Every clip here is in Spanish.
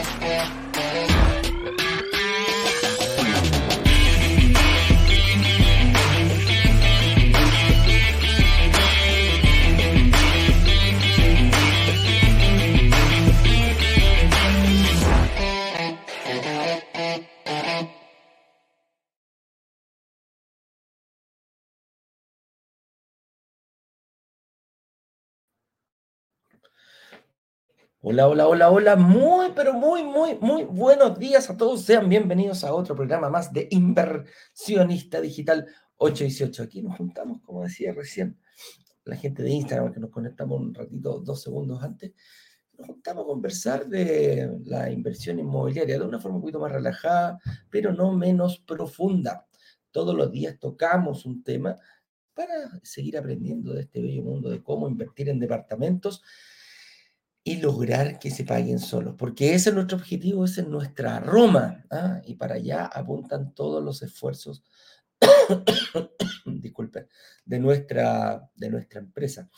Yeah. Hola, hola, hola, hola. Muy, pero muy, muy, muy buenos días a todos. Sean bienvenidos a otro programa más de Inversionista Digital 818. Aquí nos juntamos, como decía recién, la gente de Instagram, que nos conectamos un ratito, dos segundos antes. Nos juntamos a conversar de la inversión inmobiliaria de una forma un poquito más relajada, pero no menos profunda. Todos los días tocamos un tema para seguir aprendiendo de este bello mundo de cómo invertir en departamentos y lograr que se paguen solos, porque ese es nuestro objetivo, esa es nuestra Roma, ¿ah? y para allá apuntan todos los esfuerzos, disculpen, de nuestra, de nuestra empresa.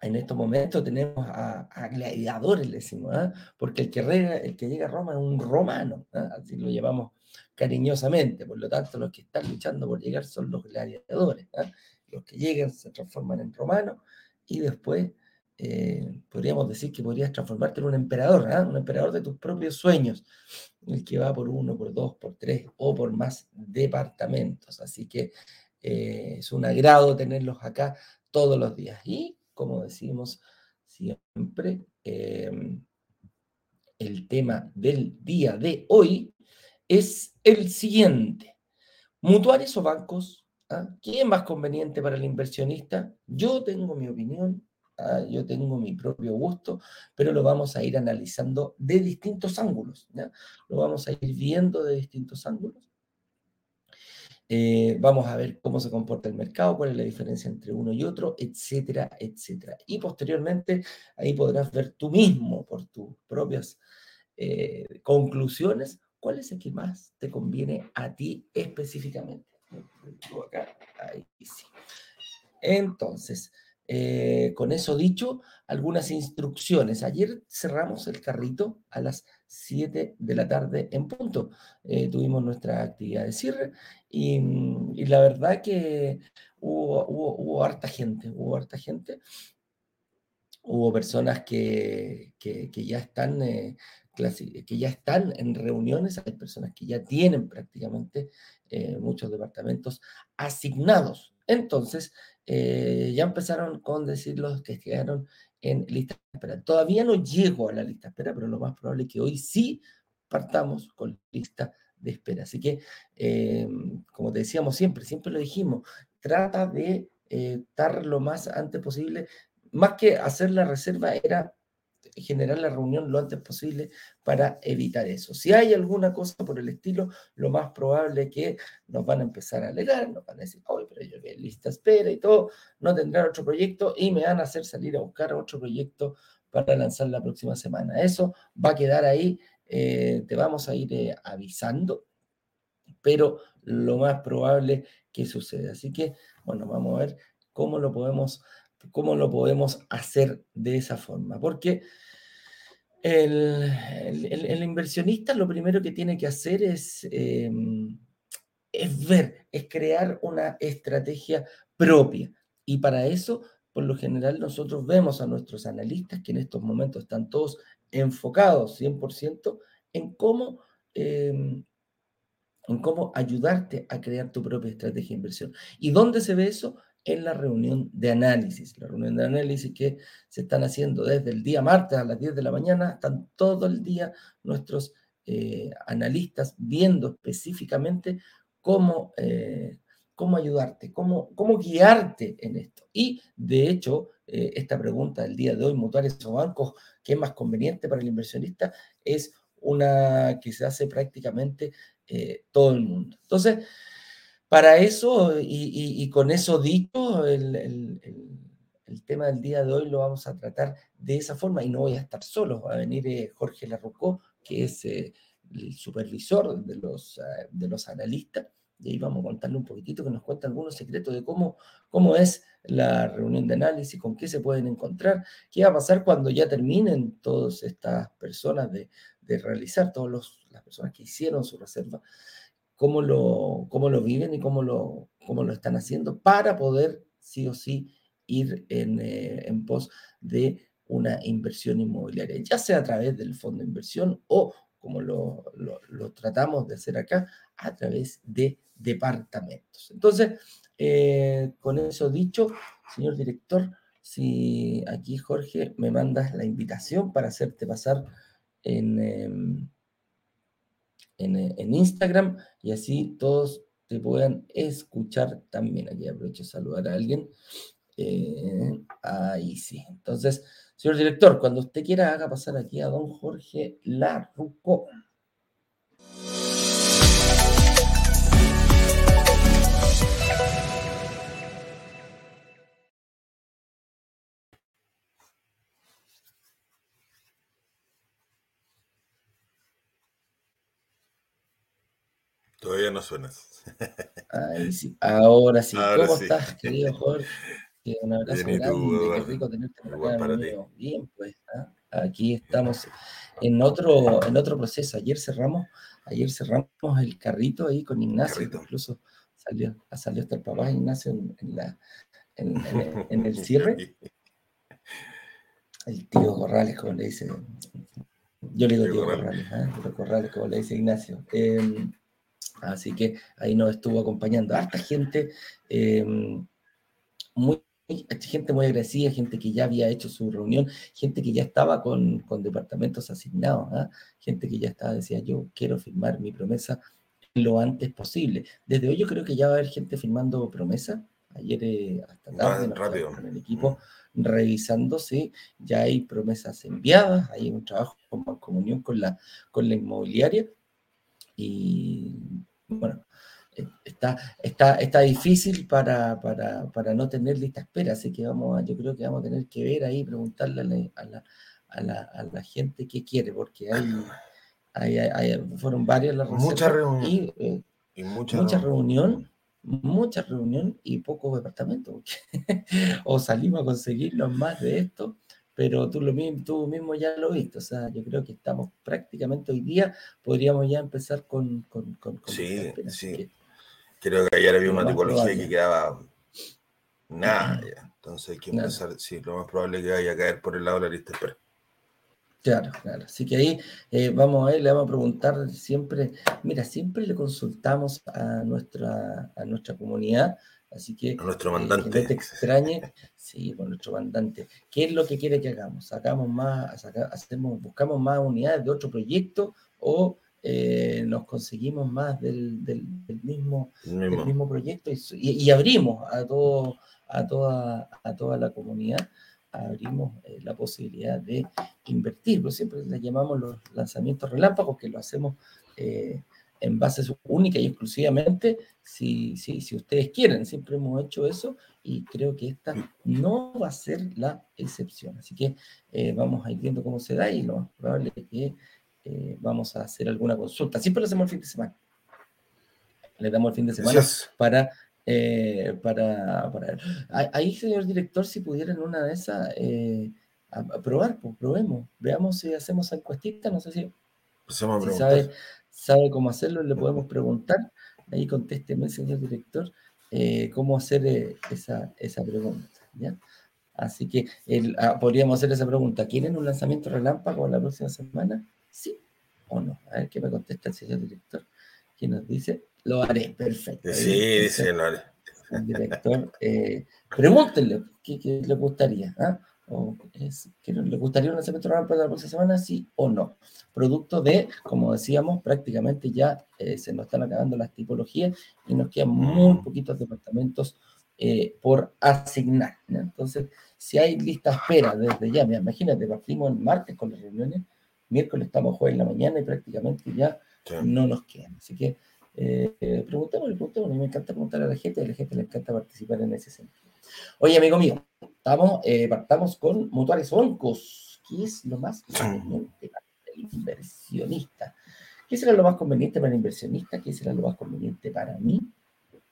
En estos momentos tenemos a, gladiadores, le decimos, ¿ah? porque el que, el que llega a Roma es un romano, ¿ah? así lo llamamos cariñosamente, por lo tanto los que están luchando por llegar son los gladiadores, los que llegan se transforman en romanos y después eh, podríamos decir que podrías transformarte en un emperador, ¿ah? un emperador de tus propios sueños, el que va por uno, por dos, por tres o por más departamentos. Así que eh, es un agrado tenerlos acá todos los días. Y como decimos siempre, em, el tema del día de hoy es el siguiente. Mutuarios o bancos, ¿ah? ¿quién es más conveniente para el inversionista? Yo tengo mi opinión, ¿ah? yo tengo mi propio gusto, pero lo vamos a ir analizando de distintos ángulos, lo vamos a ir viendo de distintos ángulos. Eh, vamos a ver cómo se comporta el mercado, cuál es la diferencia entre uno y otro, etcétera, etcétera. Y posteriormente ahí podrás ver tú mismo por tus propias eh, conclusiones cuál es el que más te conviene a ti específicamente. Entonces, eh, con eso dicho, algunas instrucciones. Ayer cerramos el carrito a las 7 de la tarde en punto. Eh, tuvimos nuestra actividad de cierre y, la verdad que hubo, harta gente, hubo harta gente. Hubo personas que, ya están eh, que ya están en reuniones, hay personas que ya tienen prácticamente muchos departamentos asignados. Entonces, eh, ya empezaron con decir los que quedaron en lista de espera. Todavía no llego a la lista de espera, pero lo más probable es que hoy sí partamos con lista de espera. Así que, em, como te decíamos siempre, siempre lo dijimos, trata de eh, estar lo más antes posible. Más que hacer la reserva, era generar la reunión lo antes posible para evitar eso. Si hay alguna cosa por el estilo, lo más probable es que nos van a empezar a alegar, nos van a decir, oye, pero yo que lista espera y todo, no tendrán otro proyecto y me van a hacer salir a buscar otro proyecto para lanzar la próxima semana. Eso va a quedar ahí, eh, te vamos a ir eh, avisando, pero lo más probable que suceda. Así que, bueno, vamos a ver cómo lo podemos cómo lo podemos hacer de esa forma. Porque el, inversionista lo primero que tiene que hacer es, em, es ver, es crear una estrategia propia. Y para eso, por lo general, nosotros vemos a nuestros analistas que en estos momentos están todos enfocados 100% en cómo, em, en cómo ayudarte a crear tu propia estrategia de inversión. ¿Y dónde se ve eso? En la reunión de análisis. La reunión de análisis que se están haciendo desde el día martes a las 10 de la mañana, están todo el día nuestros eh, analistas viendo específicamente cómo, eh, cómo ayudarte, cómo, cómo guiarte en esto. Y de hecho, eh, esta pregunta del día de hoy, mutuales o bancos, ¿qué es más conveniente para el inversionista? Es una que se hace prácticamente todo el mundo. Entonces, para eso, y, con eso dicho, el, tema del día de hoy lo vamos a tratar de esa forma y no voy a estar solo, va a venir eh, Jorge Larrocó, que es eh, el supervisor de los, ah, de los analistas, y ahí vamos a contarle un poquitito que nos cuenta algunos secretos de cómo, cómo es la reunión de análisis, con qué se pueden encontrar, qué va a pasar cuando ya terminen todas estas personas de, realizar, todas las personas que hicieron su reserva, cómo lo, cómo lo viven y cómo lo, cómo lo están haciendo para poder sí o sí ir en, eh, en pos de una inversión inmobiliaria, ya sea a través del fondo de inversión o como lo, tratamos de hacer acá, a través de departamentos. Entonces, eh, con eso dicho, señor director, si aquí Jorge me mandas la invitación para hacerte pasar en, em, en, Instagram y así todos te puedan escuchar también. Aquí aprovecho de saludar a alguien. Eh, ahí sí. Entonces, Señor director, cuando usted quiera, haga pasar aquí a don Jorge Larruco. Todavía no suenas. Ahí sí. Ahora sí. ¿Cómo estás, querido Jorge? un abrazo grande, qué rico tenerte por acá, Bien, pues, ¿ah? aquí estamos en otro, en otro proceso. Ayer cerramos, ayer cerramos el carrito ahí con Ignacio, incluso salió, salió hasta el papá Ignacio en, la, en, el cierre. El tío Corrales, como le dice. Yo le digo tío, Corrales, ¿eh? tío Corrales, como le dice Ignacio. Em, así que ahí nos estuvo acompañando harta gente em, muy gente muy agradecida, gente que ya había hecho su reunión, gente que ya estaba con, departamentos asignados, ¿ah? gente que ya estaba, decía, yo quiero firmar mi promesa lo antes posible. Desde hoy yo creo que ya va a haber gente firmando promesa. Ayer eh, hasta tarde rápido. con el equipo revisándose, ya hay promesas enviadas, hay un trabajo con comunión con la, con la inmobiliaria y bueno, está, está, está difícil para, para, para, no tener lista espera, así que vamos a, yo creo que vamos a tener que ver ahí, preguntarle a la, a la, a la gente qué quiere, porque hay, hay, fueron varias las Mucha reunión. Y, eh, mucha, reunión, mucha reunión y pocos departamentos. o salimos a conseguirlo más de esto, pero tú, lo mismo, tú mismo ya lo viste, o sea, yo creo que estamos prácticamente hoy día, podríamos ya empezar con... con, con, sí, sí. Creo que ayer había una tipología que quedaba nada. Entonces hay que empezar, sí, lo más probable es que vaya a caer por el lado de la lista espera. Claro, claro. Así que ahí eh, vamos a ver, le vamos a preguntar siempre, mira, siempre le consultamos a nuestra, a nuestra comunidad, así que... A nuestro mandante. que no te extrañe, sí, con nuestro mandante. ¿Qué es lo que quiere que hagamos? ¿Sacamos más, hacemos, buscamos más unidades de otro proyecto o eh, nos conseguimos más del, mismo, mismo. proyecto y, abrimos a, todo, a, toda, a toda la comunidad, abrimos eh, la posibilidad de invertir, pero siempre le llamamos los lanzamientos relámpagos, que lo hacemos eh, en base única y exclusivamente si, si, si ustedes quieren. Siempre hemos hecho eso y creo que esta no va a ser la excepción. Así que vamos a ir viendo cómo se da y lo más probable es que eh, vamos a hacer alguna consulta. Siempre lo hacemos el fin de semana. Le damos el fin de semana para, eh, para, para, Ahí, señor director, si pudiera en una de esas eh, probar, pues probemos. Veamos si hacemos encuestita, no sé si, sabe, sabe, cómo hacerlo, le podemos preguntar. Ahí contésteme, señor director, cómo hacer esa, esa pregunta. ¿ya? Así que ah, podríamos hacer esa pregunta. ¿Quieren un lanzamiento relámpago la próxima semana? ¿Sí o no? A ver qué me contesta el señor director. ¿Quién nos dice? Lo haré, perfecto. Sí, dice, lo haré. El director, eh, pregúntenle qué, le gustaría. ¿ah? O ¿Le gustaría un lanzamiento para la próxima semana? Sí o no. Producto de, como decíamos, prácticamente ya eh, se nos están acabando las tipologías y nos quedan muy mm. poquitos departamentos eh, por asignar. Entonces, si hay lista espera desde ya, imagínate, partimos el martes con las reuniones miércoles estamos jueves en la mañana y prácticamente ya no nos quedan. Así que eh. A mí me encanta preguntar a la gente, a la gente le encanta participar en ese sentido. Oye, amigo mío, estamos, eh, partamos con mutuales bancos. ¿Qué es lo más conveniente para el inversionista? ¿Qué será lo más conveniente para el inversionista? ¿Qué será lo más conveniente para mí?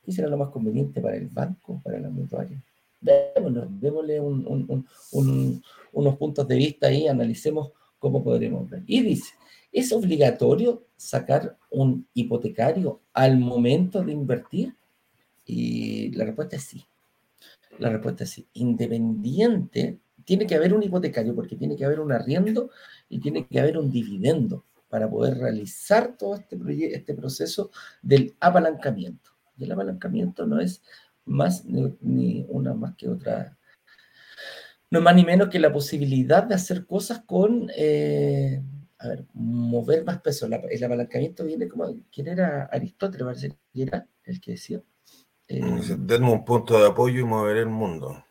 ¿Qué será lo más conveniente para el banco, para la mutuaria? démosle unos puntos de vista ahí, analicemos cómo podremos ver. Y dice, ¿es obligatorio sacar un hipotecario al momento de invertir? Y la respuesta es sí. La respuesta es sí. Independiente, tiene que haber un hipotecario porque tiene que haber un arriendo y tiene que haber un dividendo para poder realizar todo este, este proceso del apalancamiento. Y el apalancamiento no es más ni, una más que otra, no es más ni menos que la posibilidad de hacer cosas con, eh, mover más peso. el apalancamiento viene como, ¿quién era Aristóteles? Parece que era el que decía. Eh, un punto de apoyo y mover el mundo.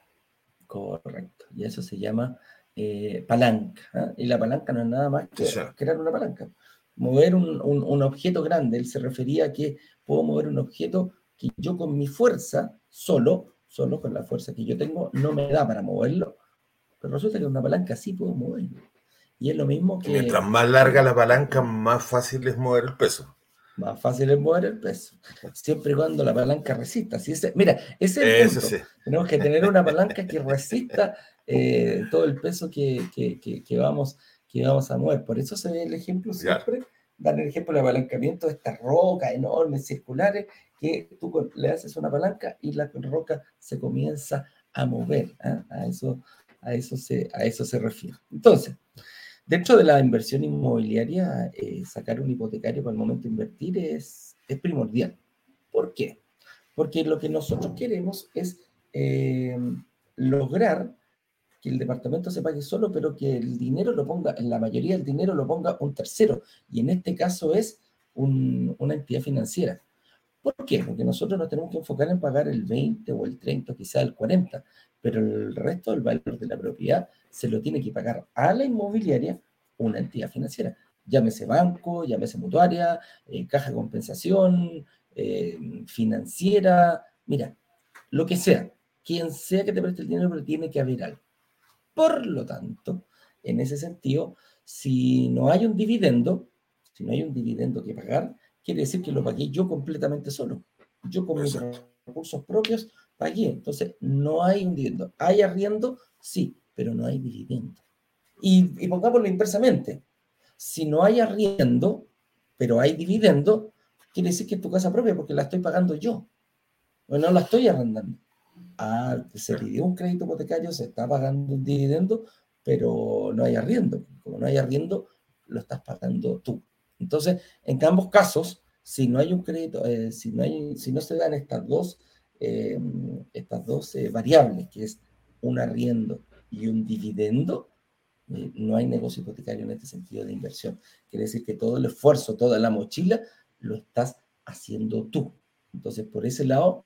Correcto. Y eso se llama eh, palanca. ¿ah? Y la palanca no es nada más que crear una palanca. Mover un, un, objeto grande. Él se refería a que puedo mover un objeto que yo con mi fuerza, solo, solo con la fuerza que yo tengo, no me da para moverlo. Pero resulta que una palanca sí puedo moverlo. Y es lo mismo que... Mientras más larga la palanca, más fácil es mover el peso más fácil es mover el peso, siempre y cuando la palanca resista. Si ese, mira, ese es el punto. Tenemos que tener una palanca que resista eh, todo el peso que, que, vamos, que vamos a mover. Por eso se ve el ejemplo siempre, dan el ejemplo del apalancamiento de estas rocas enormes, circulares, que tú le haces una palanca y la roca se comienza a mover. ¿ah? A, eso, a, eso se, a eso se refiere. Entonces, Dentro de la inversión inmobiliaria, eh, sacar un hipotecario para el momento de invertir es, primordial. ¿Por qué? Porque lo que nosotros queremos es eh, lograr que el departamento se pague solo, pero que el dinero lo ponga, la mayoría del dinero lo ponga un tercero, y en este caso es una entidad financiera. ¿Por qué? Porque nosotros nos tenemos que enfocar en pagar el 20 o el 30, o quizá el 40, pero el resto del valor de la propiedad se lo tiene que pagar a la inmobiliaria una entidad financiera. Llámese banco, llámese mutuaria, eh, caja de compensación, eh, financiera, mira, lo que sea, quien sea que te preste el dinero, pero tiene que haber algo. Por lo tanto, en ese sentido, si no hay un dividendo, si no hay un dividendo que pagar, quiere decir que lo pagué yo completamente solo. Yo con mis recursos propios pagué. Entonces, no hay un dividendo. ¿Hay arriendo? Sí, pero no hay dividendo. Y, y pongámoslo inversamente. Si no hay arriendo, pero hay dividendo, quiere decir que es tu casa propia porque la estoy pagando yo. O no la estoy arrendando. Ah, se pidió un crédito hipotecario, se está pagando un dividendo, pero no hay arriendo. Como no hay arriendo, lo estás pagando tú. Entonces, en ambos casos, si no hay un crédito, eh, si, no hay, si no se dan estas dos eh, estas dos eh, variables, que es un arriendo y un dividendo, no hay negocio hipotecario en este sentido de inversión. Quiere decir que todo el esfuerzo, toda la mochila, lo estás haciendo tú. Entonces, por ese lado,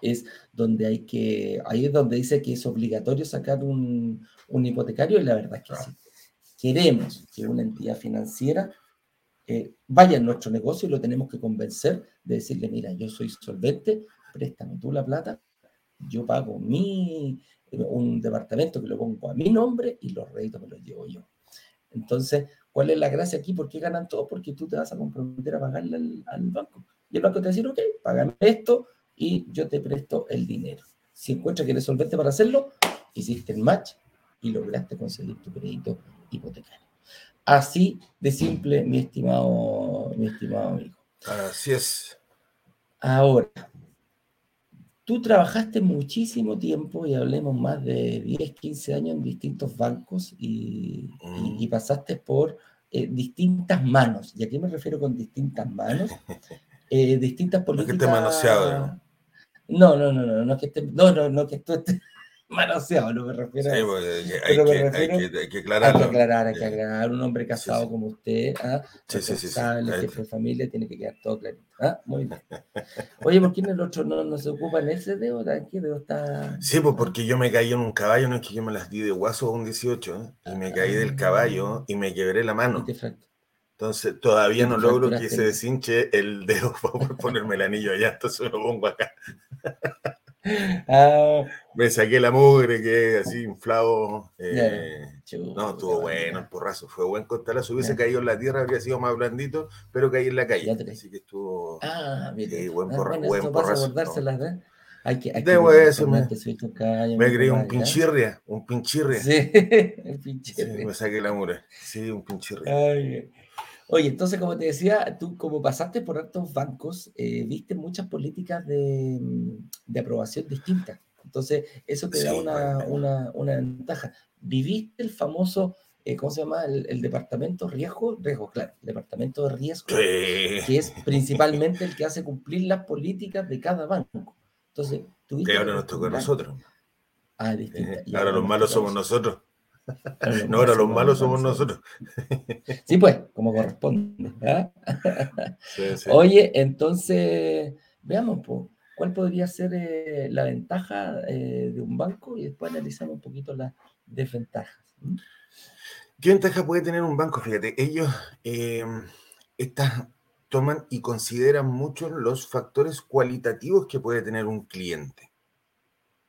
es donde hay que, ahí es donde dice que es obligatorio sacar un, un hipotecario y la verdad es que sí. Queremos que una entidad financiera vaya en nuestro negocio y lo tenemos que convencer de decirle, mira, yo soy solvente, préstame tú la plata, yo pago mi, un departamento que lo pongo a mi nombre y los réditos me los llevo yo. Entonces, ¿cuál es la gracia aquí? ¿Por qué ganan todos? Porque tú te vas a comprometer a pagarle al, banco. Y el banco te va a decir, ok, págame esto y yo te presto el dinero. Si encuentras que eres solvente para hacerlo, hiciste el match y lograste conseguir tu crédito hipotecario. Así de simple, mi estimado, mi estimado amigo. Así es. Ahora, Tú trabajaste muchísimo tiempo y hablemos más de 10, 15 años en distintos bancos y, mm. pasaste por eh, distintas manos. ¿Y a qué me refiero con distintas manos? Eh, distintas políticas. No que esté manoseado. No, no, no, no, no, que esté, no, no, no que esté manoseado, no me refiero sí, porque hay, que, hay, que, hay, que, aclarar. Hay que aclarar, hay que aclarar. Un hombre casado como usted, ¿ah? sí, sí, sí, jefe de familia, tiene que quedar todo clarito. ¿ah? Muy bien. Oye, ¿por qué el otro no, no se ocupa en ese dedo? ¿Qué dedo está...? Sí, pues porque yo me caí en un caballo, no es que yo me las di de guaso a un 18, ¿eh? y me caí del caballo y me quebré la mano. Entonces todavía no logro que se deshinche el dedo para ponerme el anillo allá, entonces me lo pongo acá. Ah. Me saqué la mugre, que así inflado. Eh, no, estuvo bueno el porrazo. Fue buen contarla. Si hubiese caído en la tierra, habría sido más blandito, pero caí en la calle. Así que estuvo. Ah, mire. buen, ah, buen porrazo. ¿eh? Hay que, hay Debo eso, me, me creí un pinchirria, un pinchirria. Sí, el pinchirria. Sí, me saqué la mura. Sí, un pinchirria. Oye, entonces, como te decía, tú como pasaste por altos bancos, eh, viste muchas políticas de, de, aprobación distintas. Entonces, eso te da una, una, una, ventaja. Viviste el famoso, eh, ¿cómo se llama? El, departamento riesgo, riesgo, claro, el departamento de riesgo, que es principalmente el que hace cumplir las políticas de cada banco. Entonces, tuviste... Que ahora nos toca a nosotros. Ah, distinto. ahora los malos somos nosotros. No, ahora los malos somos nosotros. Sí, pues, como corresponde. Oye, entonces, veamos, ¿cuál podría ser eh, la ventaja eh, de un banco? Y después analizamos un poquito las desventajas. ¿Qué ventaja puede tener un banco? Fíjate, ellos eh, toman y consideran mucho los factores cualitativos que puede tener un cliente.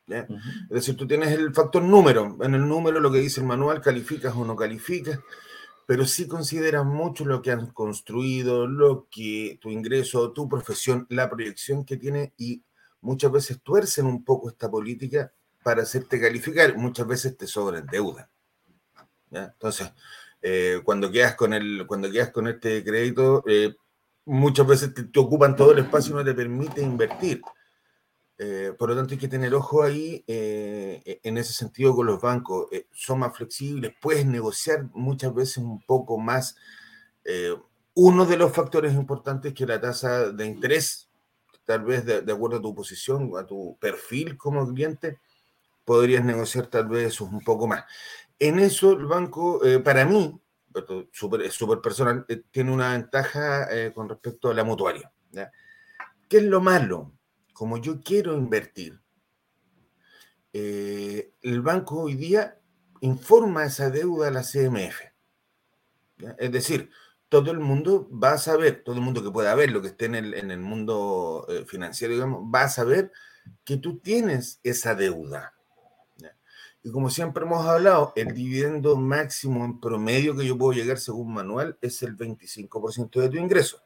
Es decir, tú tienes el factor número. En el número lo que dice el manual, calificas o no calificas, pero sí consideras mucho lo que han construido, lo que tu ingreso, tu profesión, la proyección que tiene y muchas veces tuercen un poco esta política para hacerte calificar. Muchas veces te sobran deuda. Entonces, eh, cuando, quedas con el, cuando quedas con este crédito, eh, muchas veces te, ocupan todo el espacio y no te permite invertir. Eh, por lo tanto, hay que tener ojo ahí eh, e, en ese sentido con los bancos. Eh, son más flexibles, puedes negociar muchas veces un poco más. uno de los factores importantes que la tasa de interés, tal vez de, acuerdo a tu posición, a tu perfil como cliente, podrías negociar tal vez un poco más. En eso el banco, para mí, es súper personal, tiene una ventaja con respecto a la mutuaria. ¿Qué es lo malo? Como yo quiero invertir, eh, el banco hoy día informa esa deuda a la CMF. Es decir, todo el mundo va a saber, todo el mundo que pueda ver lo que esté en el, mundo eh, financiero, digamos, va a saber que tú tienes esa deuda. Y como siempre hemos hablado, el dividendo máximo en promedio que yo puedo llegar según manual es el 25% de tu ingreso.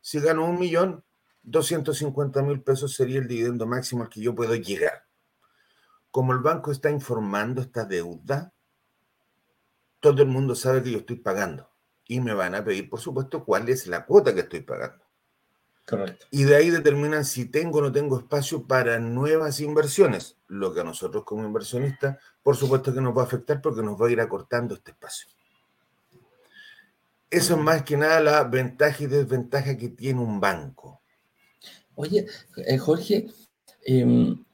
Si gano un millón, 250 mil pesos sería el dividendo máximo al que yo puedo llegar. Como el banco está informando esta deuda, todo el mundo sabe que yo estoy pagando. Y me van a pedir, por supuesto, cuál es la cuota que estoy pagando. Correcto. Y de ahí determinan si tengo o no tengo espacio para nuevas inversiones. Lo que a nosotros como inversionistas, por supuesto que nos va a afectar porque nos va a ir acortando este espacio. Eso es más que nada la ventaja y desventaja que tiene un banco. Oye, eh, Jorge, em,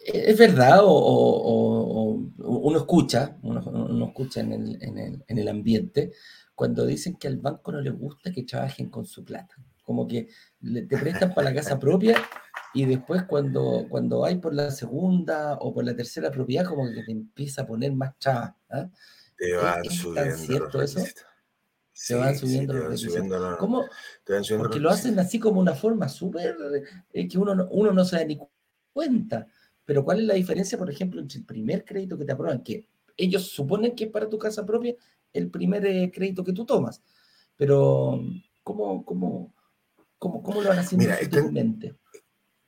¿es verdad o, uno escucha, uno, escucha en el, ambiente cuando dicen que al banco no les gusta que trabajen con su plata? Como que te prestan para la casa propia y después cuando, cuando hay por la segunda o por la tercera propiedad como que te empieza a poner más chava. ¿ah? Te van subiendo cierto eso? Se van subiendo los ¿Cómo? Porque lo hacen así como una forma súper eh, que uno no, uno no se da ni cuenta. Pero ¿cuál es la diferencia, por ejemplo, entre el primer crédito que te aprueban, que ellos suponen que es para tu casa propia, el primer eh, crédito que tú tomas? Pero, ¿cómo, cómo, cómo, cómo lo van haciendo Mira,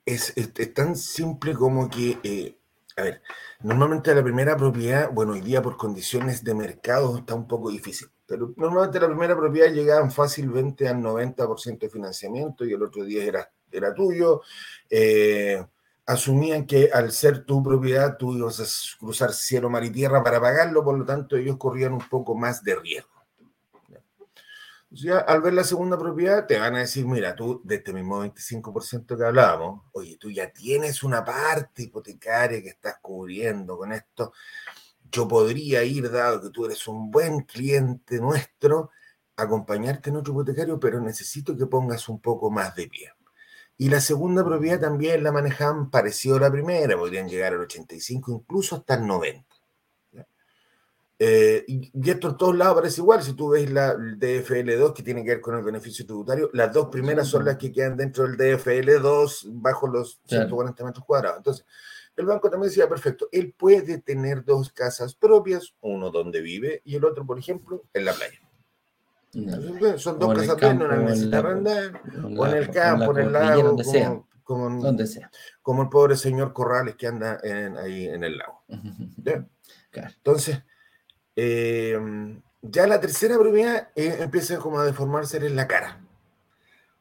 es, es, tan simple como que, eh, a ver, normalmente la primera propiedad, bueno, hoy día por condiciones de mercado está un poco difícil pero normalmente la primera propiedad llegaban fácilmente al 90% de financiamiento y el otro día era, era tuyo. Eh, asumían que al ser tu propiedad tú ibas a cruzar cielo, mar y tierra para pagarlo, por lo tanto ellos corrían un poco más de riesgo. Ya, al ver la segunda propiedad te van a decir, mira, tú de este mismo 25% que hablábamos, oye, tú ya tienes una parte hipotecaria que estás cubriendo con esto, yo podría ir, dado que tú eres un buen cliente nuestro, acompañarte en otro hipotecario, pero necesito que pongas un poco más de pie. Y la segunda propiedad también la manejaban parecido a la primera, podrían llegar al 85, incluso hasta el 90. Eh, y, esto en todos lados parece igual. Si tú ves la, el DFL2, que tiene que ver con el beneficio tributario, las dos primeras son las que quedan dentro del DFL2 bajo los 140 metros cuadrados. Entonces, el banco también decía, perfecto, él puede tener dos casas propias, uno donde vive y el otro, por ejemplo, en la playa. Son dos casas propias, no necesita arrendar, o en el campo, en el lago, como, donde sea. Como el pobre señor Corrales que anda ahí en el lago. Entonces, em, ya la tercera propiedad eh, empieza como a deformarse en la cara.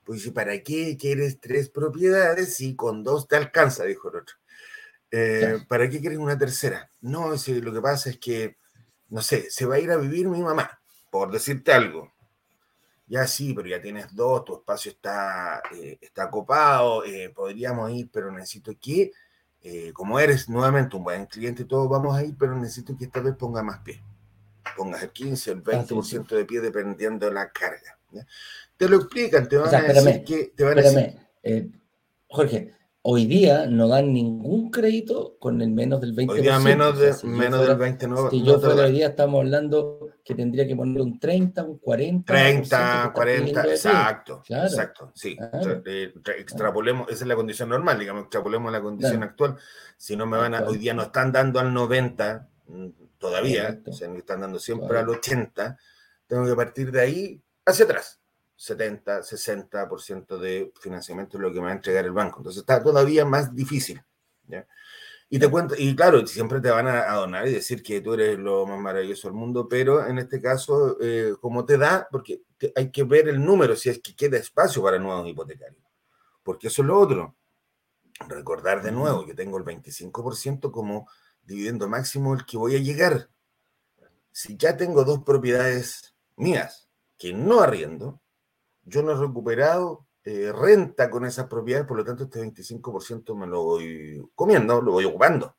Pues dice, ¿para qué quieres tres propiedades si con dos te alcanza? Dijo el otro. Eh, ¿Para qué quieres una tercera? No, si lo que pasa es que, no sé, se va a ir a vivir mi mamá, por decirte algo. Ya sí, pero ya tienes dos, tu espacio está, eh, está copado, podríamos ir, pero necesito que, como eres nuevamente un buen cliente, todos vamos a ir, pero necesito que esta vez ponga más pie pongas el 15, el 20% de pie dependiendo de la carga. Te lo explican, te van a decir que... Te van a decir... Eh, Jorge, hoy día no dan ningún crédito con el menos del 20%. Hoy día menos, de, menos del 20%. No, si yo fuera hoy día estamos hablando que tendría que poner un 30, un 40. 30, 40, exacto. Exacto, sí. Eh, extrapolemos, esa es la condición normal, digamos, extrapolemos la condición actual. Si no me van a, hoy día no están dando al 90, todavía, se me están dando siempre al 80, tengo que partir de ahí hacia atrás. 70, 60% de financiamiento es lo que me va a entregar el banco. Entonces está todavía más difícil. Y te cuento, y claro, siempre te van a, donar y decir que tú eres lo más maravilloso del mundo, pero en este caso, eh, como te da, porque hay que ver el número, si es que queda espacio para nuevos hipotecarios. Porque eso es lo otro. Recordar de nuevo que tengo el 25% como dividendo máximo el que voy a llegar. Si ya tengo dos propiedades mías que no arriendo, yo no he recuperado eh, renta con esas propiedades, por lo tanto este 25% me lo voy comiendo, lo voy ocupando.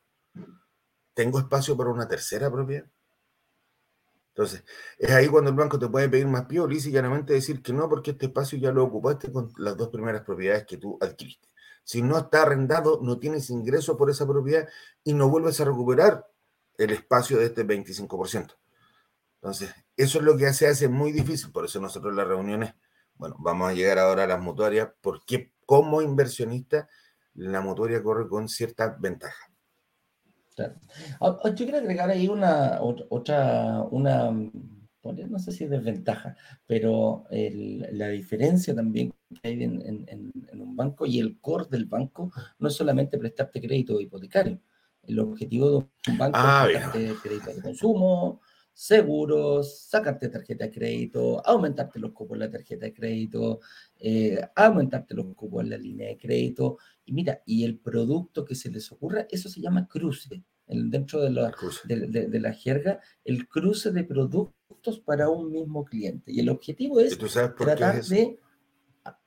¿Tengo espacio para una tercera propiedad? Entonces, es ahí cuando el banco te puede pedir más pío, y llanamente decir que no, porque este espacio ya lo ocupaste con las dos primeras propiedades que tú adquiriste. Si no está arrendado, no tienes ingreso por esa propiedad y no vuelves a recuperar el espacio de este 25%. Entonces, eso es lo que se hace muy difícil. Por eso nosotros las reuniones, bueno, vamos a llegar ahora a las mutuarias, porque como inversionista, la mutuaria corre con cierta ventaja. Ah, ah, yo quiero agregar ahí una otra, una no sé si es desventaja, pero la diferencia también que hay en, un banco y el core del banco no es solamente prestarte crédito hipotecario. El objetivo de un banco ah, es prestarte crédito de consumo, seguros, sacarte tarjeta de crédito, aumentarte los cupos en la tarjeta de crédito, eh, aumentarte los cupos en la línea de crédito. Y mira, y el producto que se les ocurra, eso se llama cruce. dentro de la, de la jerga, el cruce de productos para un mismo cliente. Y el objetivo es tratar de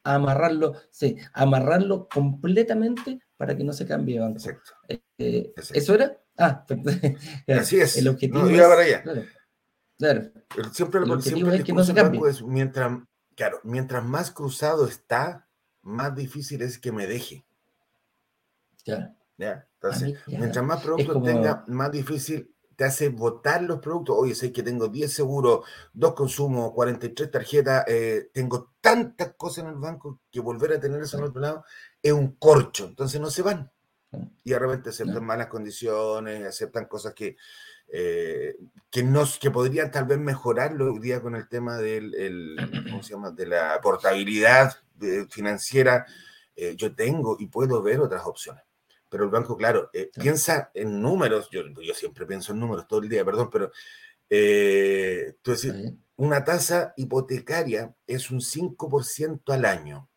amarrarlo, sí, amarrarlo completamente para que no se cambie de banco. Exacto. Eh, ¿Eso era? Ah, así es. El objetivo es, para allá. Claro, Siempre el, es que no se cambie. mientras, claro, mientras más cruzado está, más difícil es que me deje. Ya. ¿Ya? Entonces, mientras más productos tenga, más difícil te hace votar los productos. Oye, sé que tengo 10 seguros, 2 consumos, 43 tarjetas, eh, tengo tantas cosas en el banco que volver a tener eso en otro lado es un corcho. Entonces no se van. Y de repente aceptan malas condiciones, aceptan cosas que, eh, que, no, que podrían tal vez mejorarlo hoy día con el tema del, ¿cómo se llama? de la portabilidad eh, financiera. yo tengo y puedo ver otras opciones pero el banco, claro, eh, piensa en números, yo, yo, siempre pienso en números todo el día, perdón, pero eh, una tasa hipotecaria es un 5% al año.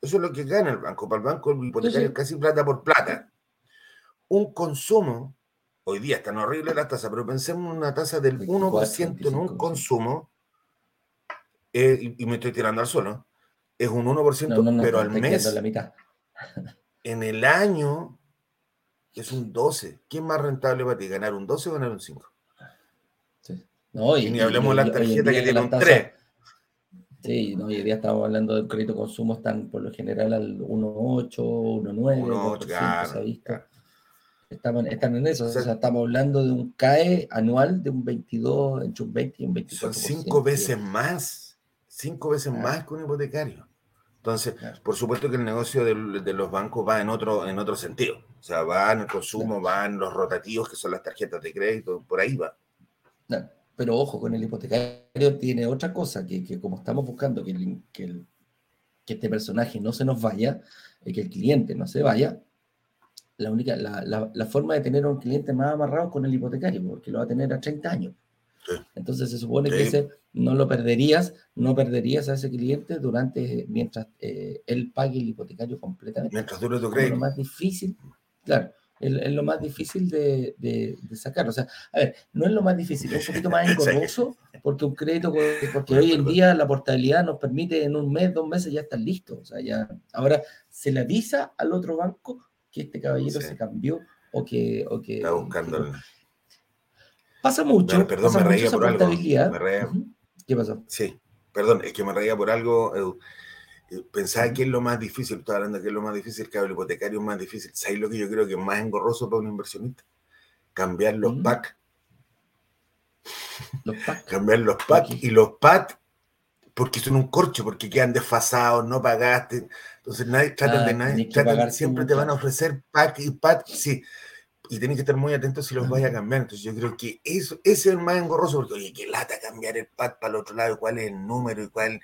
Eso es lo que gana el banco. Para el banco el hipotecario es casi plata por plata. Un consumo, hoy día están horribles las tasas, pero pensemos en una tasa del 1% en un consumo, eh, y, me estoy tirando al suelo, es un 1%, pero al mes... La mitad. en el año es un 12. ¿Quién es más rentable para ti? ¿Ganar un 12 o ganar un 5? Sí. No, y, ni hablemos de la tarjeta que tiene un 3. Sí, no, hoy día estamos hablando del crédito consumo, están por lo general al 1.8, 1.9, 1.8, Estamos, están en eso, o sea, estamos hablando de un CAE anual de un 22, entre un 20 y un 24%. Son cinco veces más, cinco veces más que un hipotecario. Entonces, por supuesto que el negocio de, los bancos va en otro, en otro sentido. O sea, va en el consumo, van los rotativos, que son las tarjetas de crédito, por ahí va. pero ojo, con el hipotecario tiene otra cosa, que, como estamos buscando que el, que este personaje no se nos vaya, y que el cliente no se vaya, la única, la, forma de tener a un cliente más amarrado con el hipotecario, porque lo va a tener a 30 años. Entonces se supone que ese no lo perderías, no perderías a ese cliente durante, mientras eh, él pague el hipotecario completamente. Mientras dure tu crédito. lo más difícil, claro, es, lo más difícil de, de, sacar. O sea, a ver, no es lo más difícil, es un poquito más engorroso, porque un crédito, porque hoy en día la portabilidad nos permite en un mes, dos meses ya estar listo. O sea, ya, ahora se le avisa al otro banco que este caballero se cambió o que... O que Está buscando... Pasa mucho. perdón, me reía por algo. ¿Qué pasó? Sí, perdón, es que me reía por algo. Eh, pensaba que es lo más difícil, estaba hablando que es lo más difícil, que el hipotecario es más difícil. ¿Sabes lo que yo creo que es más engorroso para un inversionista? Cambiar los PAC. Los PAC. Cambiar los PAC. Y los PAC, porque son un corcho, porque quedan desfasados, no pagaste. Entonces nadie trata de nadie, siempre te van a ofrecer PAC y PAC. Sí, y tenés que estar muy atentos si los vais a cambiar. Entonces yo creo que eso, ese es el más engorroso, porque oye, qué lata cambiar el pad para el otro lado, cuál es el número y cuál.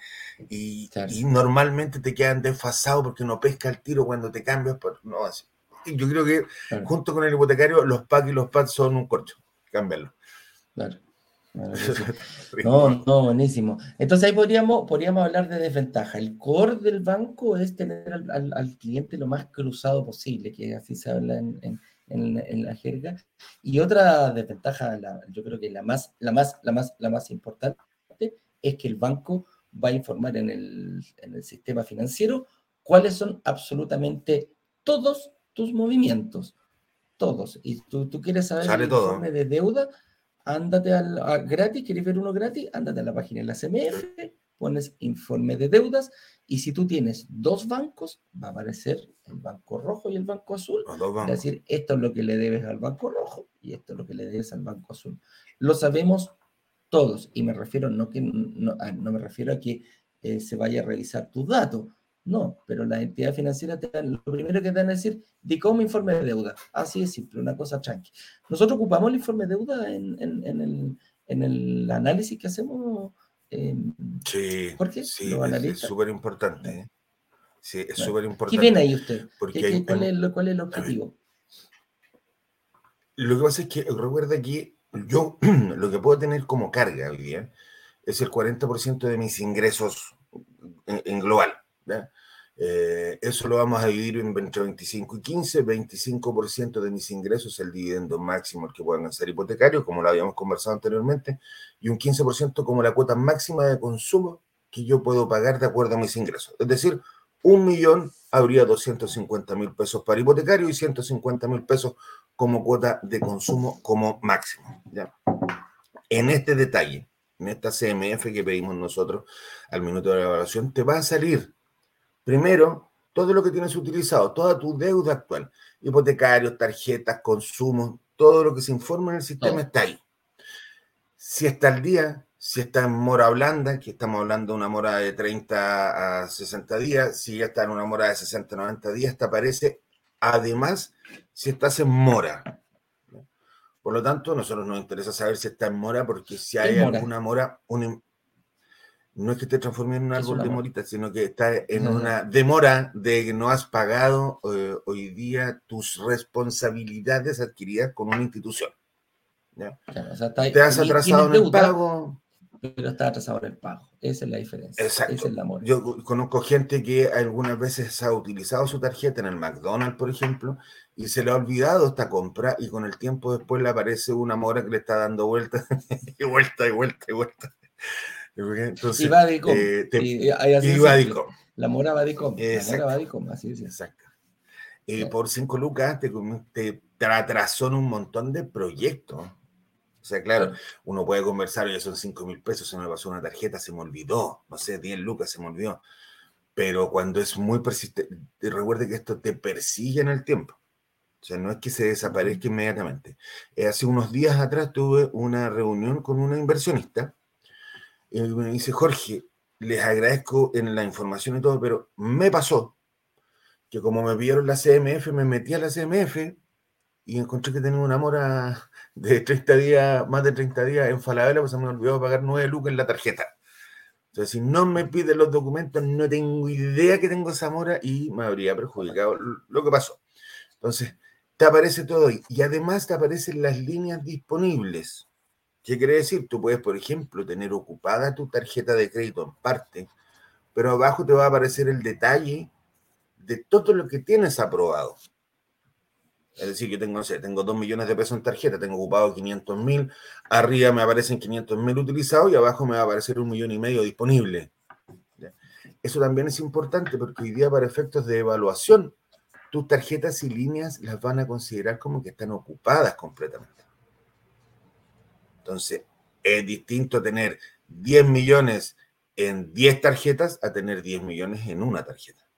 Y, normalmente te quedan desfasados porque no pesca el tiro cuando te cambias. Por, no, así. Yo creo que junto con el hipotecario, los PAC y los PAD son un corcho. Cámbialo. Claro. No, no, buenísimo. Entonces ahí podríamos, podríamos hablar de desventaja. El core del banco es tener al, cliente lo más cruzado posible, que así se habla en en, la jerga. Y otra desventaja, yo creo que la más, la, más, la, más, la más importante, es que el banco va a informar en el, en el sistema financiero cuáles son absolutamente todos tus movimientos. Todos. Y tú, tú quieres saber el informe de deuda, ándate al gratis, quieres ver uno gratis, ándate a la página de la CMF, pones informe de deudas y si tú tienes dos bancos, va a aparecer el banco rojo y el banco azul. Es decir, esto es lo que le debes al banco rojo y esto es lo que le debes al banco azul. Lo sabemos todos y me refiero no que no, ah, me refiero a que eh, se vaya a revisar tus datos. No, pero la entidad financiera te lo primero que te van a decir, di cómo informe de deuda. Así es simple, una cosa tranqui. Nosotros ocupamos el informe de deuda en, en, el, en el análisis que hacemos Em, sí, sí, es súper importante. ¿eh? Sí, es súper importante. ¿Qué ven ahí usted? Porque cuál, es, el objetivo? lo que pasa es que recuerda que yo lo que puedo tener como carga hoy día es el 40% de mis ingresos en, global. Eh, eso lo vamos a dividir entre 25 y 15, 25% de mis ingresos, el dividendo máximo el que puedan ser hipotecarios, como lo habíamos conversado anteriormente, y un 15% como la cuota máxima de consumo que yo puedo pagar de acuerdo a mis ingresos. Es decir, un millón habría 250 mil pesos para hipotecario y 150 mil pesos como cuota de consumo como máximo. ¿ya? En este detalle, en esta CMF que pedimos nosotros al minuto de la evaluación, te va a salir Primero, todo lo que tienes utilizado, toda tu deuda actual, hipotecarios, tarjetas, consumos, todo lo que se informa en el sistema está ahí. Si está al día, si está en mora blanda, que estamos hablando de una mora de 30 a 60 días, si ya está en una mora de 60 a 90 días, te aparece además si estás en mora. Por lo tanto, a nosotros nos interesa saber si está en mora, porque si hay alguna mora, un, no es que te transforme en un árbol de morita, sino que está en una demora de que no has pagado eh, hoy día tus responsabilidades adquiridas con una institución. te has atrasado en el pago. Pero está atrasado en el pago. Esa es la diferencia. Exacto. Es la Yo conozco gente que algunas veces ha utilizado su tarjeta en el McDonald's, por ejemplo, y se le ha olvidado esta compra y con el tiempo después le aparece una mora que le está dando vuelta y vuelta y vuelta y vuelta. Entonces, y Vadicom. Eh, y, La mora Vadicom. La mora Vadicom, así es. Exacto. Eh, por cinco lucas te, te, atrasó en un montón de proyectos. O sea, claro, uno puede conversar, ya son cinco mil pesos, se me pasó una tarjeta, se me olvidó, no sé, 10 lucas, se me olvidó. Pero cuando es muy persistente, recuerde que esto te persigue en el tiempo. O sea, no es que se desaparezca inmediatamente. Eh, hace unos días atrás tuve una reunión con una inversionista y me dice, Jorge, les agradezco en la información y todo, pero me pasó que como me pidieron la CMF, me metí a la CMF y encontré que tenía una mora de 30 días, más de 30 días en Falabella, pues se me olvidó pagar 9 lucas en la tarjeta. Entonces, si no me pide los documentos, no tengo idea que tengo Zamora y me habría perjudicado lo que pasó. Entonces, te aparece todo. Y además te aparecen las líneas disponibles. ¿Qué quiere decir? Tú puedes, por ejemplo, tener ocupada tu tarjeta de crédito en parte, pero abajo te va a aparecer el detalle de todo lo que tienes aprobado. Es decir, yo tengo, no sé, tengo 2 millones de pesos en tarjeta, tengo ocupado 500 mil, arriba me aparecen 500 mil utilizados y abajo me va a aparecer un millón y medio disponible. Eso también es importante porque hoy día para efectos de evaluación, tus tarjetas y líneas las van a considerar como que están ocupadas completamente. Entonces, es distinto tener 10 millones en 10 tarjetas a tener 10 millones en una tarjeta.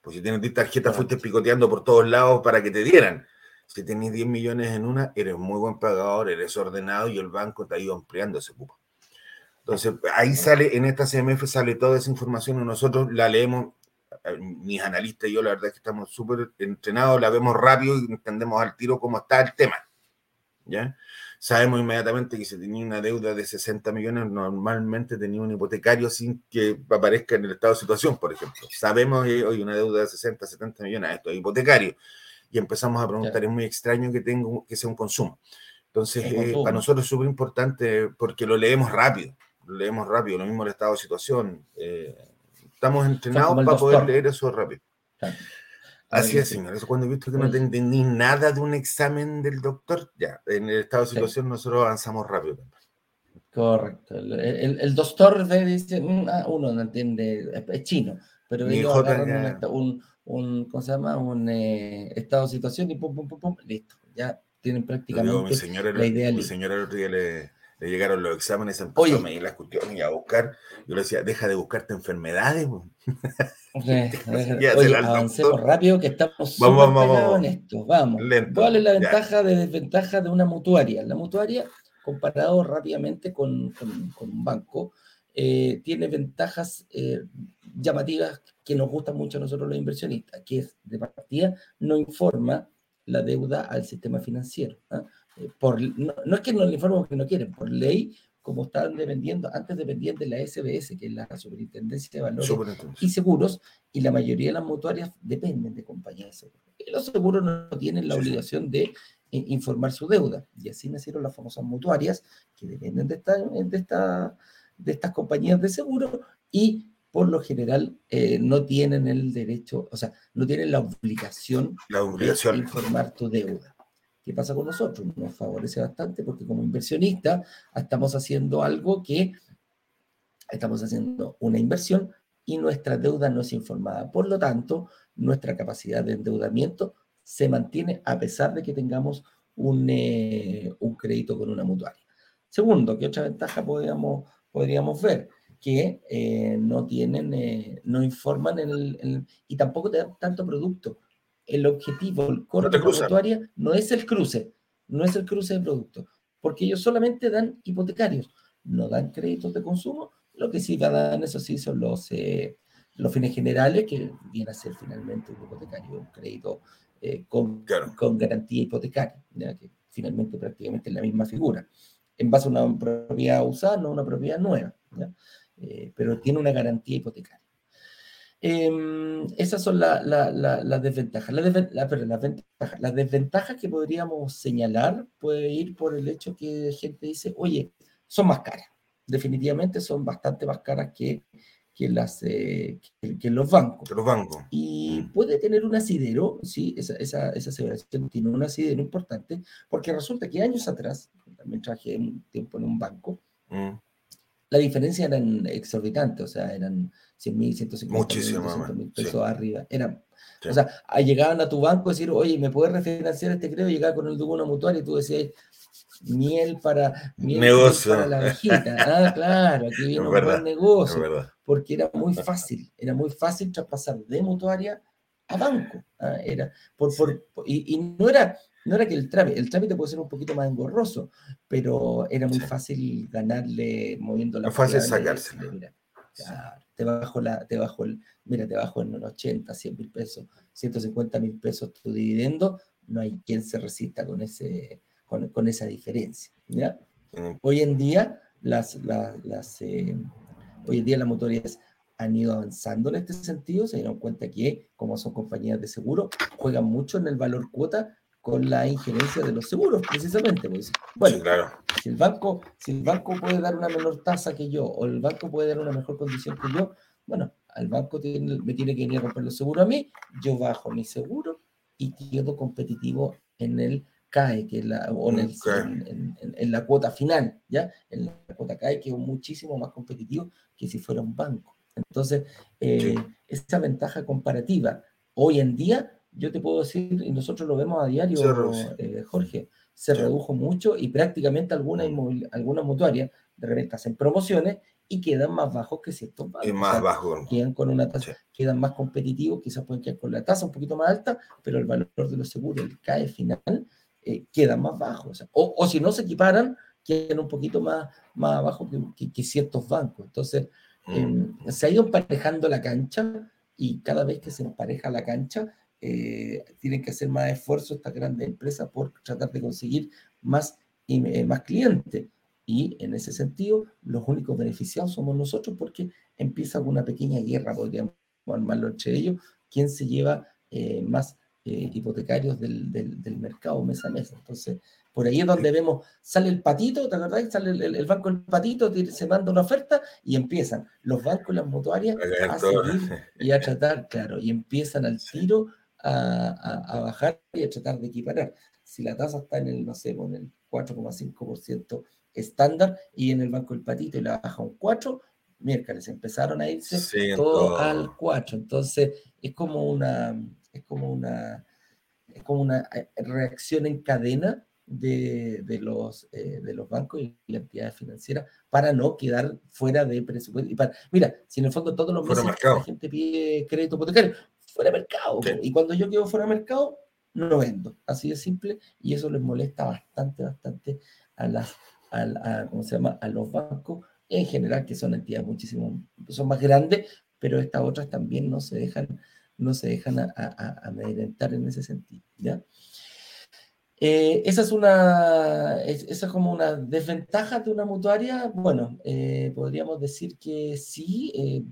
Pues si tienes 10 tarjetas, fuiste picoteando por todos lados para que te dieran. Si tienes 10 millones en una, eres muy buen pagador, eres ordenado y el banco te ha ido ampliando ese cupo. Entonces, ahí sale, en esta CMF sale toda esa información y nosotros la leemos, eh, mis analistas y yo, la verdad es que estamos súper entrenados, la vemos rápido y entendemos al tiro cómo está el tema. ¿Ya? Sabemos inmediatamente que si tenía una deuda de 60 millones, normalmente tenía un hipotecario sin que aparezca en el estado de situación, por ejemplo. Sabemos que hoy una deuda de 60, 70 millones, esto es hipotecario. Y empezamos a preguntar, es muy extraño que, tenga, que sea un consumo. Entonces, eh, para nosotros es súper importante porque lo leemos rápido, lo leemos rápido, lo mismo el estado de situación. Eh, estamos entrenados para poder leer eso rápido. Así es, señor. Eso cuando he visto que no entendí nada de un examen del doctor, ya, en el estado de situación nosotros avanzamos rápido. Correcto. El, doctor dice, mm, ah, uno no entiende, es chino, pero ellos agarran un, un, ¿cómo se llama? Un eh, estado de situación y pum, pum, pum, pum, listo. Ya tienen prácticamente mi señora, la idea. Mi señora el otro día le, le llegaron los exámenes, empezó Oye. a medir las cuestiones y a buscar. Yo le decía, deja de buscarte enfermedades. Oye, avancemos rápido que estamos vamos, vamos, en esto. Vamos. ¿Cuál es la ventaja de desventaja de una mutuaria? La mutuaria, comparado rápidamente con, con, un banco, eh, tiene ventajas eh, llamativas que nos gustan mucho a nosotros los inversionistas, que es de partida no informa la deuda al sistema financiero. ¿ah? Eh, por, no, es que no le informen que no quieren, por ley, como están dependiendo, antes dependían de la SBS, que es la Superintendencia de Valores y Seguros, y la mayoría de las mutuarias dependen de compañías de seguros. Y los seguros no tienen la obligación de eh, informar su deuda, y así nacieron las famosas mutuarias, que dependen de, esta, de, esta, de estas compañías de seguro, y por lo general eh, no tienen el derecho, o sea, no tienen la obligación, la obligación. de informar tu deuda. ¿Qué pasa con nosotros? Nos favorece bastante porque como inversionista estamos haciendo algo que estamos haciendo una inversión y nuestra deuda no es informada. Por lo tanto, nuestra capacidad de endeudamiento se mantiene a pesar de que tengamos un, eh, un crédito con una mutuaria. Segundo, ¿qué otra ventaja podríamos, podríamos ver? Que eh, no tienen, eh, no informan en el, y tampoco te dan tanto producto el objetivo, el corte no no es el cruce, no es el cruce de productos, porque ellos solamente dan hipotecarios, no dan créditos de consumo, lo que sí dan, eso sí, son los, eh, los fines generales, que viene a ser finalmente un hipotecario, un crédito eh, con, con garantía hipotecaria, que finalmente prácticamente es la misma figura, en base a una propiedad usada, no una propiedad nueva, eh, pero tiene una garantía hipotecaria. Em, esas son las desventajas. Las desventajas que podríamos señalar puede ir por el hecho que gente dice, oye, son más caras. Definitivamente son bastante más caras que, que, las, eh, que, los bancos. los bancos. Y mm. puede tener un asidero, sí, esa, esa, esa aseveración tiene un asidero importante, porque resulta que años atrás, también traje un tiempo en un banco, mm. La diferencia era exorbitante, o sea, eran 100 mil, 150 mil, pesos arriba. Era, O sea, llegaban a tu banco y decir, oye, ¿me puedes refinanciar este crédito? Llegaba con el una mutual y tú decías, miel para, miel negocio. para la viejita. Ah, claro, aquí viene un buen negocio. Porque era muy fácil, era muy fácil traspasar de mutuaria a banco. Ah, era por, por, y, no era no era que el trámite, el trámite puede ser un poquito más engorroso, pero era muy fácil ganarle moviendo la. Es fácil sacarse. Claro te bajo, la, te bajo el, mira, te bajo en 80, 100 mil pesos, 150 mil pesos tu dividendo, no hay quien se resista con, ese, con, esa diferencia. ¿ya? Hoy en día las, las, eh, Hoy en día las mutuarias han ido avanzando en este sentido, se dieron cuenta que, como son compañías de seguro, juegan mucho en el valor cuota con la injerencia de los seguros, precisamente. Pues, bueno, claro. si, el banco, si el banco puede dar una menor tasa que yo, o el banco puede dar una mejor condición que yo, bueno, al banco me tiene que venir a comprar los seguros a mí, yo bajo mi seguro y quedo competitivo en el CAE, que es la, o en, en, la cuota final, ¿ya? En la cuota CAE quedo muchísimo más competitivo que si fuera un banco. Entonces, eh, esa ventaja comparativa, hoy en día, yo te puedo decir, y nosotros lo vemos a diario, eh, Jorge, se redujo mucho y prácticamente algunas, algunas mutuarias de repente hacen promociones y quedan más bajos que ciertos bancos. Y más bajos. Quedan con una tasa, quedan más competitivos, quizás pueden quedar con la tasa un poquito más alta, pero el valor de los seguros, el CAE final, eh, queda más bajo. O, o, si no se equiparan, quedan un poquito más, más abajo que, que, ciertos bancos. Entonces, mm. em, se ha ido emparejando la cancha y cada vez que se empareja la cancha, eh, tienen que hacer más esfuerzo estas grandes empresas por tratar de conseguir más, eh, más clientes. Y en ese sentido, los únicos beneficiados somos nosotros porque empieza una pequeña guerra, podríamos armarlo entre ellos, quién se lleva eh, más eh, hipotecarios del, del, mercado mes a mes. Entonces, por ahí es donde vemos, sale el patito, ¿te acordás? Sale el, banco el patito, se manda una oferta y empiezan los bancos y las mutuarias a seguir y a tratar, claro, y empiezan al tiro a, a, a bajar y a tratar de equiparar. Si la tasa está en el, no sé, en el 4,5% estándar y en el banco el patito y la baja un 4, miércoles empezaron a irse todo, al 4. Entonces es como una, es como una, es como una eh, reacción en cadena de, de los, eh, de los bancos y la entidades financieras para no quedar fuera de presupuesto. Y para, mira, si en el fondo todos los meses la gente pide crédito hipotecario, fuera de mercado. Y cuando yo quedo fuera de mercado, no vendo. Así de simple. Y eso les molesta bastante, bastante a las a, ¿cómo se llama? a los bancos en general, que son entidades muchísimo, son más grandes, pero estas otras también no se dejan, no se dejan a, a, amedrentar en ese sentido. ¿ya? Eh, esa es una, esa es como una desventaja de una mutuaria. Bueno, eh, podríamos decir que sí. Eh,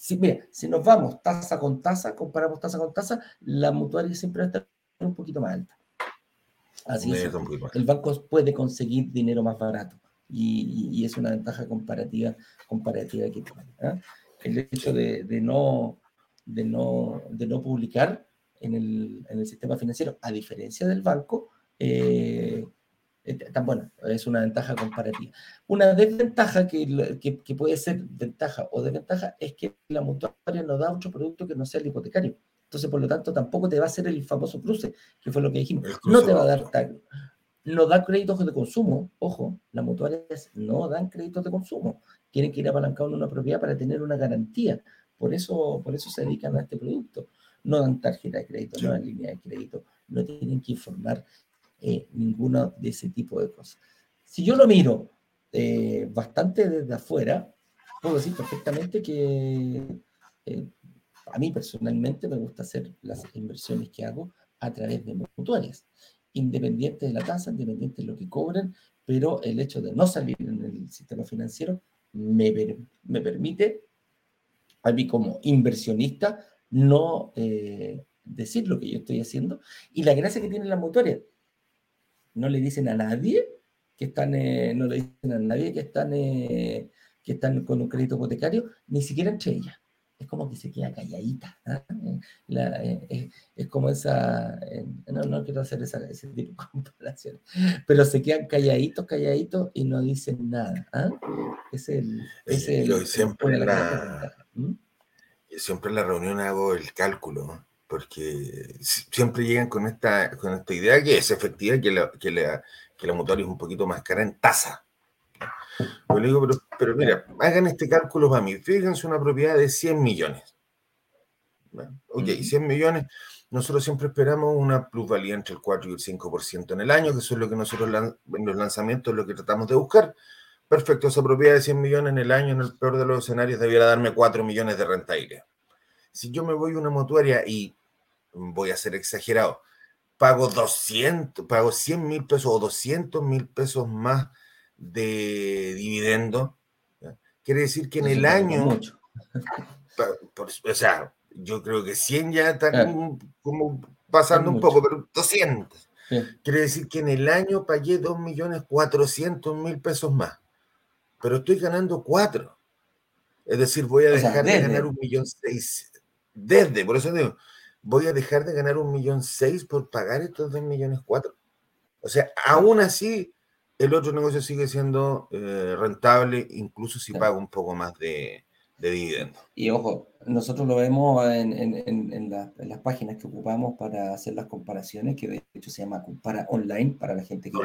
sí, mira, si nos vamos tasa con tasa, comparamos tasa con tasa, la mutuaria siempre va a estar un poquito más alta. Así es. El banco puede conseguir dinero más barato y, es una ventaja comparativa, comparativa que tiene. ¿ah? El hecho de, no, de, no, de no publicar en el, en el sistema financiero, a diferencia del banco, eh, bueno, es una ventaja comparativa. Una desventaja que, que, que, puede ser ventaja o desventaja es que la mutuaria no da otro producto que no sea el hipotecario. Entonces, por lo tanto, tampoco te va a hacer el famoso cruce, que fue lo que dijimos. No te va a dar tal. No da créditos de consumo. Ojo, las mutuarias no dan créditos de consumo. Tienen que ir apalancados en una propiedad para tener una garantía. Por eso, por eso se dedican a este producto. No dan tarjeta de crédito, no dan línea de crédito, no tienen que informar eh, ninguno de ese tipo de cosas. Si yo lo miro eh, bastante desde afuera, puedo decir perfectamente que eh, a mí personalmente me gusta hacer las inversiones que hago a través de mutuarias, independiente de la tasa, independiente de lo que cobren, pero el hecho de no salir en el sistema financiero me, me permite a mí como inversionista no eh, decir lo que yo estoy haciendo. Y la gracia que tiene la mutuaria, no le dicen a nadie que están, eh, no le dicen a nadie que están, eh, que están con un crédito hipotecario, ni siquiera entre ellas es como que se queda calladita. ¿ah? Eh, eh, es, como esa, eh, no, no quiero hacer esa, ese tipo de comparación, pero se quedan calladitos, calladitos y no dicen nada. ¿ah? Es el... Es el siempre, la, siempre en la reunión hago el cálculo, porque siempre llegan con esta, con esta idea que es efectiva, que la, que la, que la es un poquito más cara en tasa. Yo le digo, pero, mira, hagan este cálculo para mí. Fíjense una propiedad de 100 millones. Ok, 100 millones. Nosotros siempre esperamos una plusvalía entre el 4 y el 5% en el año, que eso es lo que nosotros en los lanzamientos lo que tratamos de buscar. Perfecto, esa propiedad de 100 millones en el año, en el peor de los escenarios, debiera darme 4 millones de rentabilidad. Si yo me voy a una mutuaria y voy a ser exagerado, pago 200, pago 100 mil pesos o 200 mil pesos más de dividendo, quiere decir que en el año, o sea, yo creo que 100 ya está como, pasando un poco, pero 200. Quiere decir que en el año pagué 2.400.000 pesos más, pero estoy ganando 4. Es decir, voy a dejar de ganar un millón seis. Desde, por eso digo, voy a dejar de ganar un millón seis por pagar estos dos millones cuatro. O sea, aún así, el otro negocio sigue siendo eh, rentable, incluso si pago un poco más de, de dividendo. Y ojo, nosotros lo vemos en, en, en, las páginas que ocupamos para hacer las comparaciones, que de hecho se llama Compara Online, para la gente que,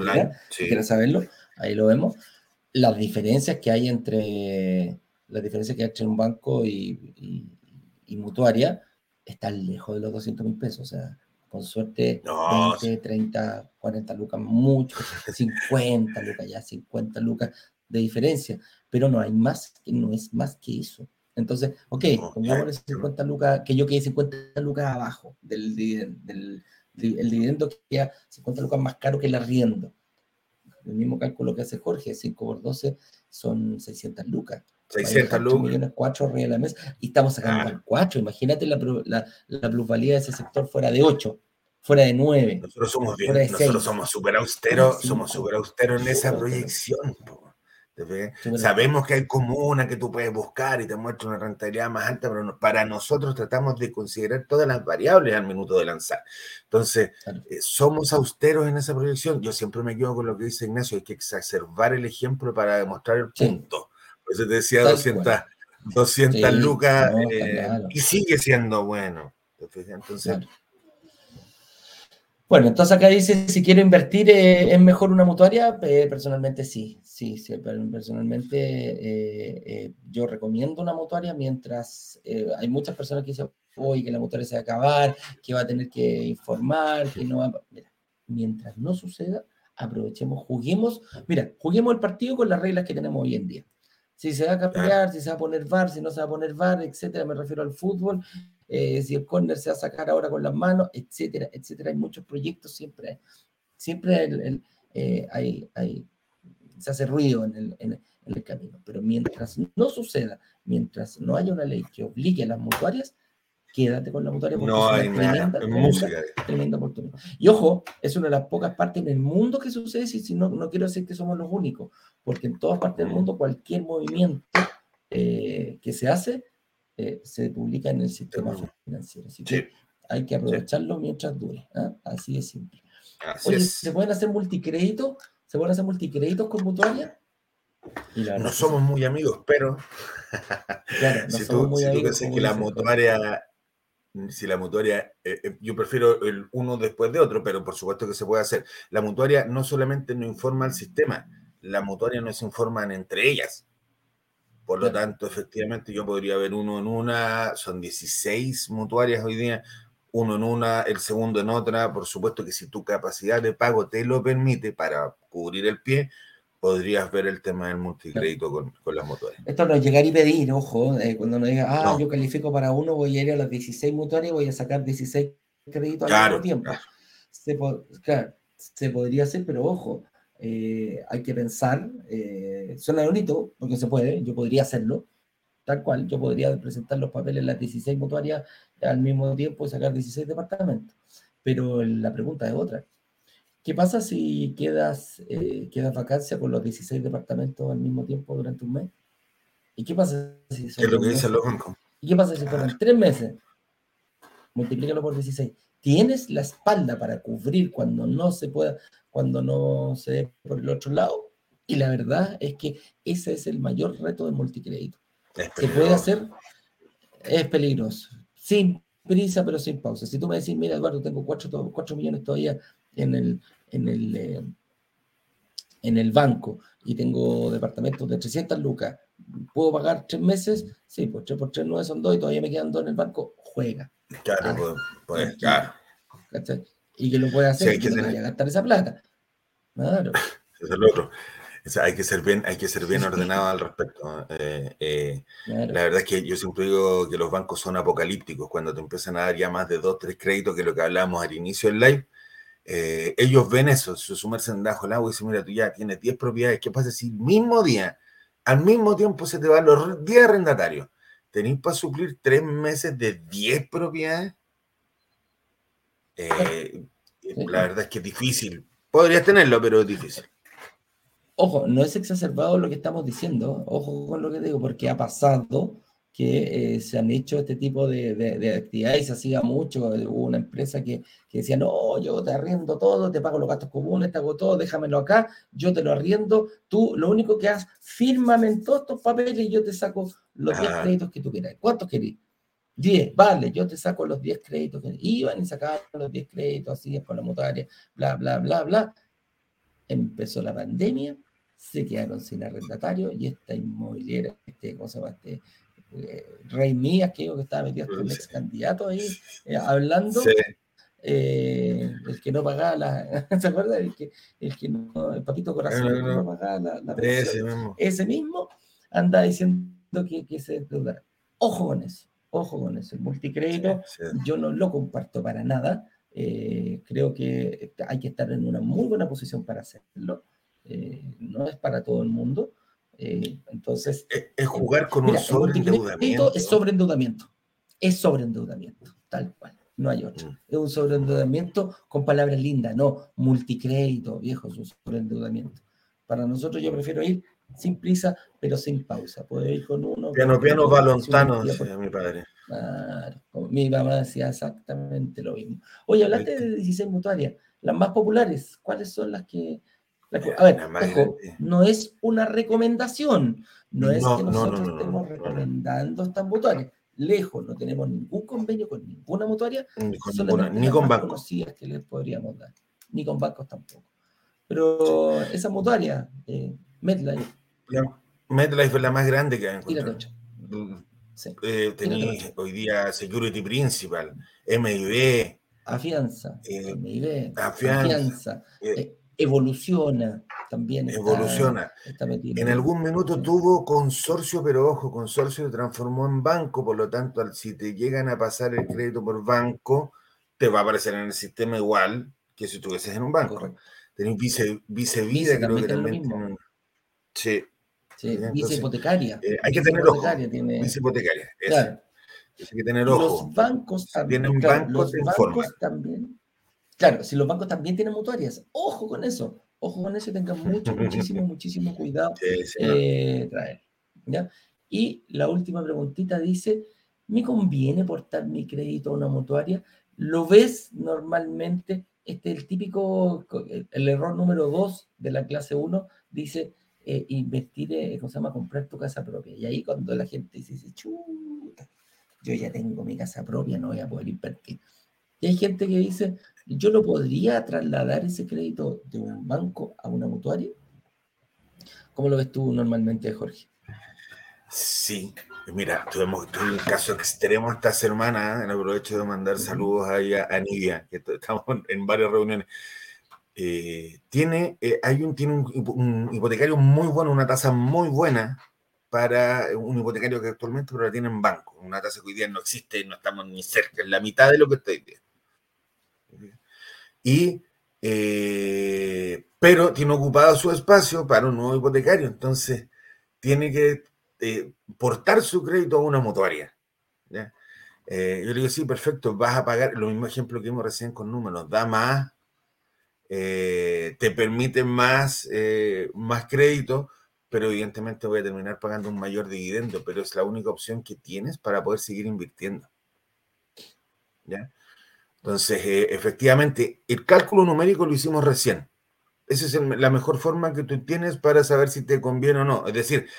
quiera, saberlo, ahí lo vemos. Las diferencias que hay entre, las diferencias que hay entre un banco y, y, y mutuaria, está lejos de los 200 mil pesos. O sea, con suerte, 20, 30, 40 lucas, mucho, 50 lucas, ya 50 lucas de diferencia, pero no hay más, no es más que eso. Entonces, ok, pongámosle 50 lucas, que yo quede 50 lucas abajo del, del, el dividendo que queda 50 lucas más caro que el arriendo. El mismo cálculo que hace Jorge, 5 por 12 son 600 lucas. 600 lucas. millones 4 arriba de la mesa y estamos sacando ah. al 4. Imagínate la, la, la, plusvalía de ese sector fuera de 8, fuera de 9. Nosotros somos bien, nosotros somos súper austeros, somos súper austeros en esa proyección. Sabemos que hay comunas que tú puedes buscar y te muestra una rentabilidad más alta, pero para nosotros tratamos de considerar todas las variables al minuto de lanzar. Entonces, eh, somos austeros en esa proyección. Yo siempre me quedo con lo que dice Ignacio, hay que exacerbar el ejemplo para demostrar el punto. Por eso te decía 200, 200 lucas eh, y sigue siendo bueno. Entonces... Bueno, entonces acá dice, si quiero invertir, eh, ¿es mejor una mutuaria? Eh, personalmente sí, sí, sí personalmente yo recomiendo una mutuaria mientras hay muchas personas que dicen, hoy que la mutuaria se va a acabar, que va a tener que informar, que no va a... Mira, mientras no suceda, aprovechemos, juguemos, mira, juguemos el partido con las reglas que tenemos hoy en día si se va a cambiar, si se va a poner VAR, si no se va a poner VAR, etcétera, me refiero al fútbol, eh, si el córner se va a sacar ahora con las manos, etcétera, etcétera. Hay muchos proyectos, siempre, siempre eh, hay, hay, se hace ruido en el, en, el camino, pero mientras no suceda, mientras no haya una ley que obligue a las mutuarias, quédate con la mutuaria porque no es una tremenda, tremenda, tremenda, oportunidad. Y ojo, es una de las pocas partes en el mundo que sucede, si, si no, no quiero decir que somos los únicos, porque en todas partes del mundo cualquier movimiento eh, que se hace eh, se publica en el sistema financiero. Así que hay que aprovecharlo mientras dure. ¿ah? Así de simple. Oye, ¿se pueden hacer multicréditos? ¿Se pueden hacer multicréditos con mutuaria? No somos muy amigos, pero claro, no si tú, muy amigos, que la mutuaria si la mutuaria, eh, eh, yo prefiero el uno después de otro, pero por supuesto que se puede hacer. La mutuaria no solamente no informa al sistema, la mutuaria no se informan entre ellas. Por lo tanto, efectivamente, yo podría ver uno en una, son 16 mutuarias hoy día, uno en una, el segundo en otra. Por supuesto que si tu capacidad de pago te lo permite para cubrir el pie, podrías ver el tema del multicrédito con, con, las mutuarias. Esto no es llegar y pedir, ojo, eh, cuando no diga, ah, yo califico para uno, voy a ir a las 16 mutuarias y voy a sacar 16 créditos al mismo tiempo. Se, se podría hacer, pero ojo, eh, hay que pensar, eh, suena bonito, porque se puede, yo podría hacerlo, tal cual, yo podría presentar los papeles en las 16 mutuarias al mismo tiempo y sacar 16 departamentos. Pero la pregunta es otra, ¿Qué pasa si quedas, eh, quedas vacancia con los 16 departamentos al mismo tiempo durante un mes? ¿Y qué pasa si son ¿Qué es lo que los bancos? ¿Y qué pasa si fueron ah. tres meses? Multiplícalo por 16. ¿Tienes la espalda para cubrir cuando no se pueda, cuando no se ve por el otro lado? Y la verdad es que ese es el mayor reto del multicrédito. Se puede hacer, es peligroso. Sin prisa, pero sin pausa. Si tú me decís, mira, Eduardo, tengo 4, 4 millones todavía en el, en el, eh, en el banco y tengo departamentos de 300 lucas, ¿puedo pagar tres meses? Sí, pues 3 por 3, 9 son 2 y todavía me quedan 2 en el banco, juega. Claro, ah, pues, pues claro. Y que lo puede hacer, sí, que no vaya a gastar esa plata. Claro. Eso es lo otro. Hay que ser bien, hay que ser bien ordenado al respecto. Eh, eh, la verdad es que yo siempre digo que los bancos son apocalípticos cuando te empiezan a dar ya más de dos, tres créditos, que es lo que hablábamos al inicio del live. Eh, ellos ven eso, se sumergen bajo el agua y dicen, mira, tú ya tienes 10 propiedades, ¿qué pasa si el mismo día al mismo tiempo se te van los 10 arrendatarios. ¿Tenéis para suplir tres meses de 10 propiedades? Eh, la verdad es que es difícil. Podrías tenerlo, pero es difícil. Ojo, no es exacerbado lo que estamos diciendo, ojo con lo que digo, porque ha pasado que eh, se han hecho este tipo de, actividades y se hacía mucho. Hubo una empresa que, decía, no, yo te arriendo todo, te pago los gastos comunes, te hago todo, déjamelo acá, yo te lo arriendo, tú lo único que haces, fírmame en todos estos papeles y yo te saco los 10 créditos que tú quieras. ¿Cuántos querés? 10, vale, yo te saco los 10 créditos. Que... Iban y sacaban los 10 créditos, así es con la mutuaria, bla, bla, bla, bla. Empezó la pandemia, se quedaron sin arrendatario y esta inmobiliaria, este, ¿cómo se llama? Este, eh, Rey Mías, que que estaba metido con el ex candidato ahí, eh, hablando. Eh, el que no pagaba la. ¿Se acuerda? El que, el que no, el papito corazón, no, no, no pagaba la, la ese, mismo. ese mismo anda diciendo que, que se deudara. Ojo con eso, ojo con eso. El multicrédito yo no lo comparto para nada. creo que hay que estar en una muy buena posición para hacerlo. No es para todo el mundo. Eh, entonces. Es, jugar con un sobreendeudamiento. Es sobreendeudamiento. Es sobreendeudamiento, tal cual. No hay otro. Mm. Es un sobreendeudamiento con palabras lindas, no multicrédito, viejo, es un sobreendeudamiento. Para nosotros yo prefiero ir sin prisa, pero sin pausa. Puedo ir con uno. Piano, piano, balontano, decía mi padre. Claro, mi mamá decía exactamente lo mismo. Oye, hablaste de 16 mutuarias. Las más populares, ¿cuáles son las que a ver, no es una recomendación, no es que nosotros estemos recomendando estas mutuarias. Lejos, no tenemos ningún convenio con ninguna mutuaria, ni con, ni con bancos. que les podríamos dar, ni con bancos tampoco. Pero esa mutuaria, eh, MedLife. MedLife es la más grande que hay encontrado. Sí. Eh, hoy día Security Principal, MIB. Afianza, eh, MIB, Afianza. Eh, evoluciona también. evoluciona. en algún minuto tuvo consorcio, pero ojo, consorcio se transformó en banco, por lo tanto, si te llegan a pasar el crédito por banco, te va a aparecer en el sistema igual que si estuvieses en un banco. Tenés vice, vice vida, creo que también. Sí. sí vice hipotecaria. Eh, hay que tener ojo. Vice hipotecaria. Claro. Hay que tener ojo. Los bancos también. Tienen bancos, los bancos también Claro, si los bancos también tienen mutuarias, ojo con eso, ojo con eso y tengan mucho, muchísimo, muchísimo cuidado eh, traer. ¿ya? Y la última preguntita dice, ¿me conviene portar mi crédito a una mutuaria? ¿Lo ves normalmente? Este, el típico, el error número dos de la clase 1 dice, eh, invertir, eh, ¿cómo se llama? Comprar tu casa propia. Y ahí cuando la gente dice, chuta, yo ya tengo mi casa propia, no voy a poder invertir. Y hay gente que dice, ¿yo lo podría trasladar ese crédito de un banco a una mutuaria? ¿Cómo lo ves tú normalmente, Jorge? Sí, mira, tuvimos, un caso extremo esta semana, en aprovecho de mandar saludos ahí a, Nidia, que estamos en varias reuniones. Eh, tiene, eh, hay un, tiene un, hipotecario muy bueno, una tasa muy buena para un hipotecario que actualmente pero la tiene en banco, una tasa que hoy día no existe, no estamos ni cerca, es la mitad de lo que estoy viendo. Y, eh, pero tiene ocupado su espacio para un nuevo hipotecario, entonces tiene que eh, portar su crédito a una mutuaria. Eh, yo le digo, sí, perfecto, vas a pagar, lo mismo ejemplo que vimos recién con números, da más, te permite más, más crédito, pero evidentemente voy a terminar pagando un mayor dividendo, pero es la única opción que tienes para poder seguir invirtiendo. ¿Ya? Entonces, eh, efectivamente, el cálculo numérico lo hicimos recién. Esa es la mejor forma que tú tienes para saber si te conviene o no. Es decir,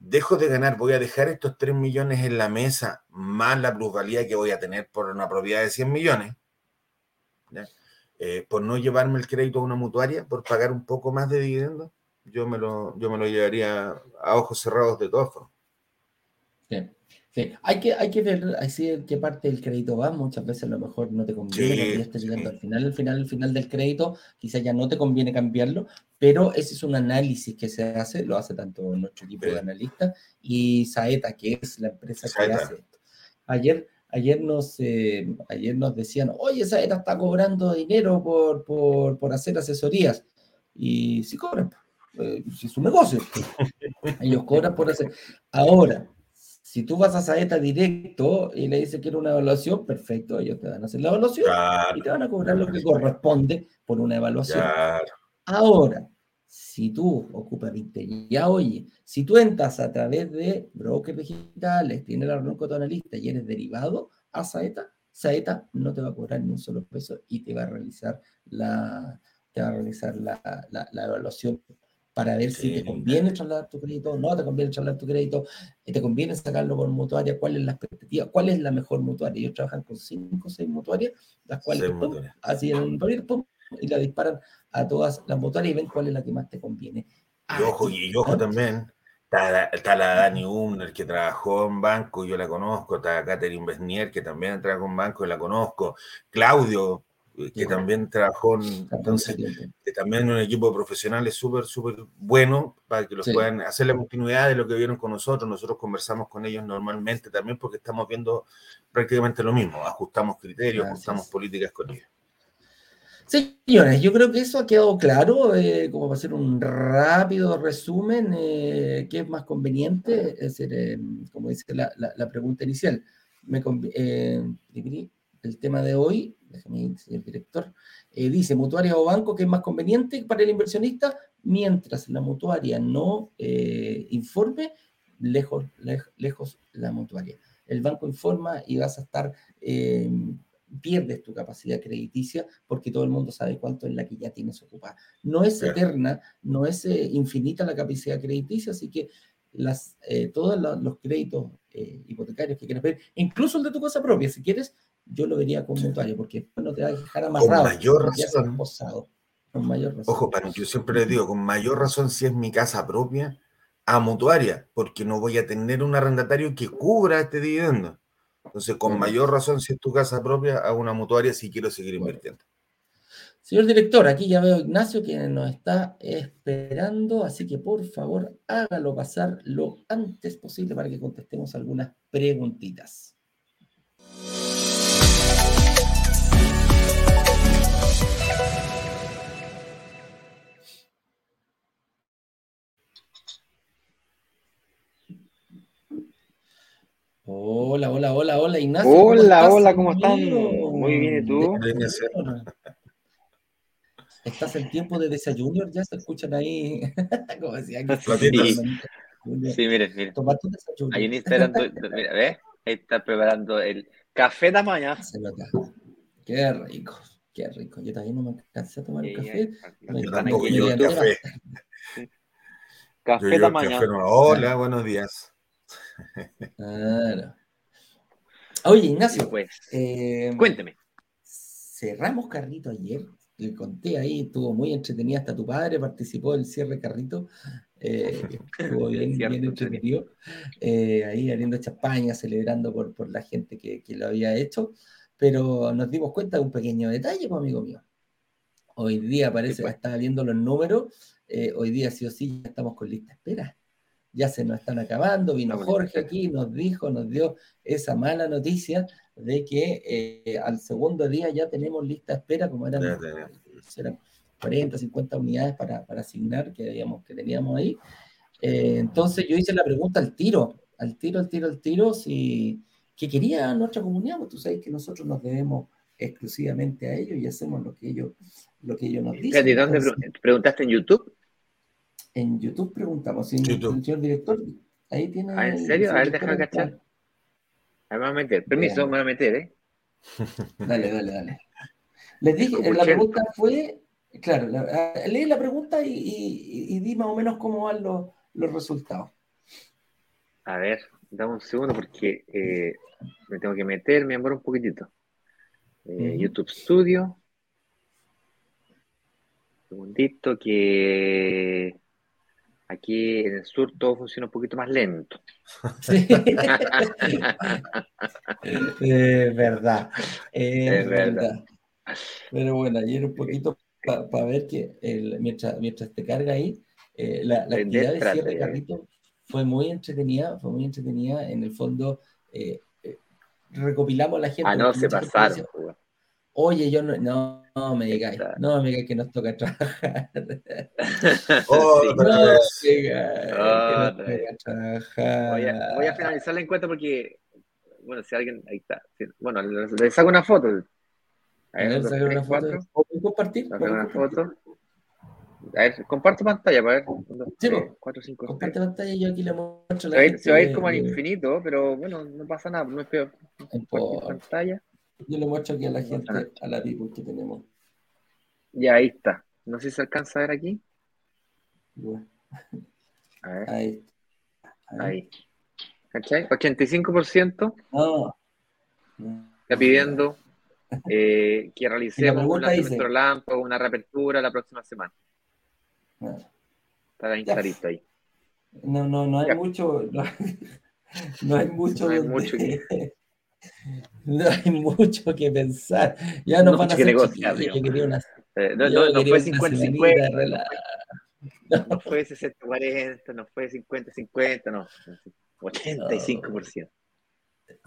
dejo de ganar, voy a dejar estos 3 millones en la mesa, más la plusvalía que voy a tener por una propiedad de 100 millones, eh, por no llevarme el crédito a una mutuaria, por pagar un poco más de dividendo, yo me lo, yo me lo llevaría a ojos cerrados de todas formas. Hay que, hay que ver así qué parte del crédito va. Muchas veces a lo mejor no te conviene ya estés llegando al final, al final, al final del crédito, quizás ya no te conviene cambiarlo, pero ese es un análisis que se hace, lo hace tanto nuestro equipo de analistas y Saeta, que es la empresa que hace esto. Ayer, ayer, nos, eh, ayer nos decían, oye, Saeta está cobrando dinero por, por, por hacer asesorías. Y sí cobran, eh, es un negocio. Ellos cobran por hacer. Ahora, si tú vas a Saeta directo y le dices que era una evaluación, perfecto, ellos te van a hacer la evaluación y te van a cobrar lo que corresponde por una evaluación. Ahora, si tú ocupas ya oye, si tú entras a través de brokers digitales, tienes la reunión con tu analista y eres derivado a Saeta, Saeta no te va a cobrar ni un solo peso y te va a realizar la, te va a realizar la, la, evaluación para ver si te conviene trasladar tu crédito, no te conviene trasladar tu crédito, eh, te conviene sacarlo por mutuaria, cuál es la expectativa, cuál es la mejor mutuaria. Ellos trabajan con cinco o seis mutuarias, las cuales así en el y la disparan a todas las mutuarias y ven cuál es la que más te conviene. Y ojo, y ojo también, está la, Dani Umner que trabajó en banco, yo la conozco, está Catherine Besnier que también trabajó en banco y la conozco, Claudio que también trabajó en, entonces, que también un equipo profesional es súper, súper bueno para que los puedan hacer la continuidad de lo que vieron con nosotros. Nosotros conversamos con ellos normalmente también porque estamos viendo prácticamente lo mismo, ajustamos criterios, ajustamos políticas con ellos. Señores, yo creo que eso ha quedado claro, eh, como para hacer un rápido resumen, eh, ¿qué es más conveniente? Es decir, eh, como dice la, pregunta inicial, me, el tema de hoy, déjame señor director, dice, mutuaria o banco, ¿qué es más conveniente para el inversionista? Mientras la mutuaria no informe, lejos, lejos la mutuaria. El banco informa y vas a estar pierdes tu capacidad crediticia porque todo el mundo sabe cuánto es la que ya tienes ocupada. No es eterna, no es eh, infinita la capacidad crediticia, así que las, eh, todos los, créditos eh, hipotecarios que quieras ver, incluso el de tu casa propia, si quieres, yo lo vería como mutuario, porque no te va a dejar amarrado. Con mayor razón. con mayor razón. Ojo, para yo siempre les digo, con mayor razón si es mi casa propia, a mutuaria, porque no voy a tener un arrendatario que cubra este dividendo. Entonces, con mayor razón, si es tu casa propia, a una mutuaria si quiero seguir invirtiendo. Señor director, aquí ya veo a Ignacio que nos está esperando, así que por favor hágalo pasar lo antes posible para que contestemos algunas preguntitas. Hola, hola, hola, hola, Ignacio. Hola, hola, ¿cómo están? Muy bien, ¿y tú? ¿Estás en tiempo de desayuno? ¿Ya se escuchan ahí? Como decía sí. sí, miren, miren. Tomate un desayuno. Ahí en Instagram, mira, ¿ves? Ahí está preparando el café de mañana. Qué rico, qué rico. Yo también no me cansé a tomar el café. Yo tampoco, yo café. Café de mañana. Hola, buenos días. Oye, Ignacio, pues, eh, cuénteme. Cerramos Carrito ayer, le conté ahí, estuvo muy entretenida, hasta tu padre participó del cierre Carrito, eh, estuvo bien, bien entretenido, eh, ahí abriendo champaña, celebrando por, por la gente que, que, lo había hecho, pero nos dimos cuenta de un pequeño detalle, pues, amigo mío. Hoy día parece que estaba viendo los números, hoy día sí o sí ya estamos con lista espera ya se nos están acabando. Vino Jorge aquí, nos dijo, nos dio esa mala noticia de que eh, al segundo día ya tenemos lista de espera, como eran, 40, 50 unidades para, asignar que, digamos, que teníamos ahí. Eh, entonces yo hice la pregunta al tiro, al tiro, al tiro, al tiro, si que quería nuestra comunidad, pues tú sabes que nosotros nos debemos exclusivamente a ellos y hacemos lo que ellos, lo que ellos nos dicen. ¿Y dónde preguntaste en YouTube? En YouTube preguntamos, YouTube. el señor director, ahí tiene. Ah, ¿en serio? A ver, déjame cachar. Ahí me voy a meter. Permiso, me voy a meter, ¿eh? Dale, dale, dale. Les dije, la pregunta fue, claro, leí la pregunta y, y, di más o menos cómo van los, los resultados. A ver, dame un segundo porque eh, me tengo que meter, me demoro un poquitito. Eh, YouTube Studio. Un segundito que Aquí en el sur todo funciona un poquito más lento. Sí. es verdad. Es, verdad. Pero bueno, ayer un poquito para ver que mientras, mientras te carga ahí, eh, la, actividad de cierre de carrito fue muy entretenida, fue muy entretenida. En el fondo, eh, eh, recopilamos la gente. Ah, no, se pasaron. Oye, yo no, no, me digáis, no me digáis que nos toca trabajar. Oh, no me digáis trabajar. Voy a, voy a, finalizar la encuesta porque, bueno, si alguien, ahí está. Bueno, le, saco una foto. A ver, sacar una foto. ¿Puedo compartir? Una foto. A ver, comparto pantalla para ver. sí, 4, 5, Comparte pantalla y yo aquí le muestro la se, va, se va a ir como al infinito, pero bueno, no pasa nada, no es peor. Compartir pantalla. Yo le muestro aquí a la gente, a la people que tenemos. Ya, ahí está. No sé si se alcanza a ver aquí. A ver. Ahí. Ahí. ¿Cachai? 85%. No. Está pidiendo eh, que realicemos un lanzamiento o una reapertura la próxima semana. Está bien clarito ahí. No, no, no hay mucho. No, hay mucho. No hay mucho que... No hay mucho que pensar. Ya no, van a hacer negociar. Yo quería una, eh, no, no, no fue 50-50. No, no fue 60-40, no fue 50-50, no. 85%.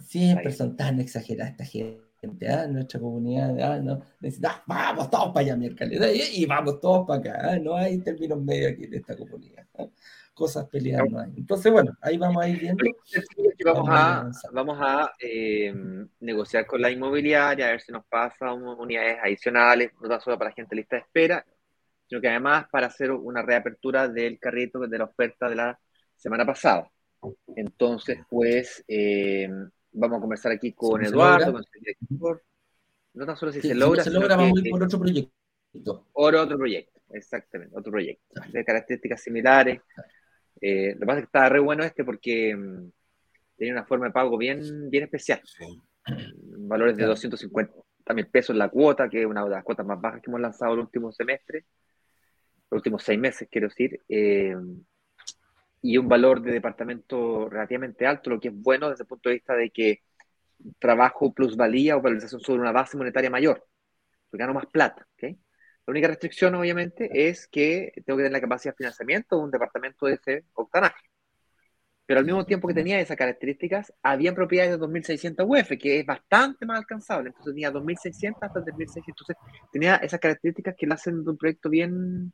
Siempre son tan exageradas esta gente, ¿ah? nuestra comunidad, ¿ah? ¿no? ah, vamos todos para allá miércoles, y, y vamos todos para acá, ¿ah? no hay términos medios aquí de esta comunidad. ¿ah? cosas peleadas no hay. Entonces, bueno, ahí vamos a ir viendo. Vamos a, vamos a eh, negociar con la inmobiliaria, a ver si nos pasa unidades adicionales, no solo para la gente lista de espera, sino que además para hacer una reapertura del carrito de la oferta de la semana pasada. Entonces, pues, eh, vamos a conversar aquí con Eduardo, con el director. No tan solo si se logra. Si se logra, vamos a ir por otro proyecto. Por otro proyecto, exactamente, otro proyecto. De características similares. Eh, lo que pasa es que estaba re bueno este porque mm, tenía una forma de pago bien, bien especial. Valores de 250 mil pesos la cuota, que es una de las cuotas más bajas que hemos lanzado el último semestre, los últimos seis meses, quiero decir. Eh, y un valor de departamento relativamente alto, lo que es bueno desde el punto de vista de que trabajo plusvalía o valorización sobre una base monetaria mayor, porque gano más plata. ¿okay? La única restricción, obviamente, es que tengo que tener la capacidad de financiamiento de un departamento de ese octanaje. Pero al mismo tiempo que tenía esas características, había propiedades de 2.600 UF, que es bastante más alcanzable. Entonces tenía 2.600 hasta 3.600. Entonces tenía esas características que lo hacen de un proyecto bien,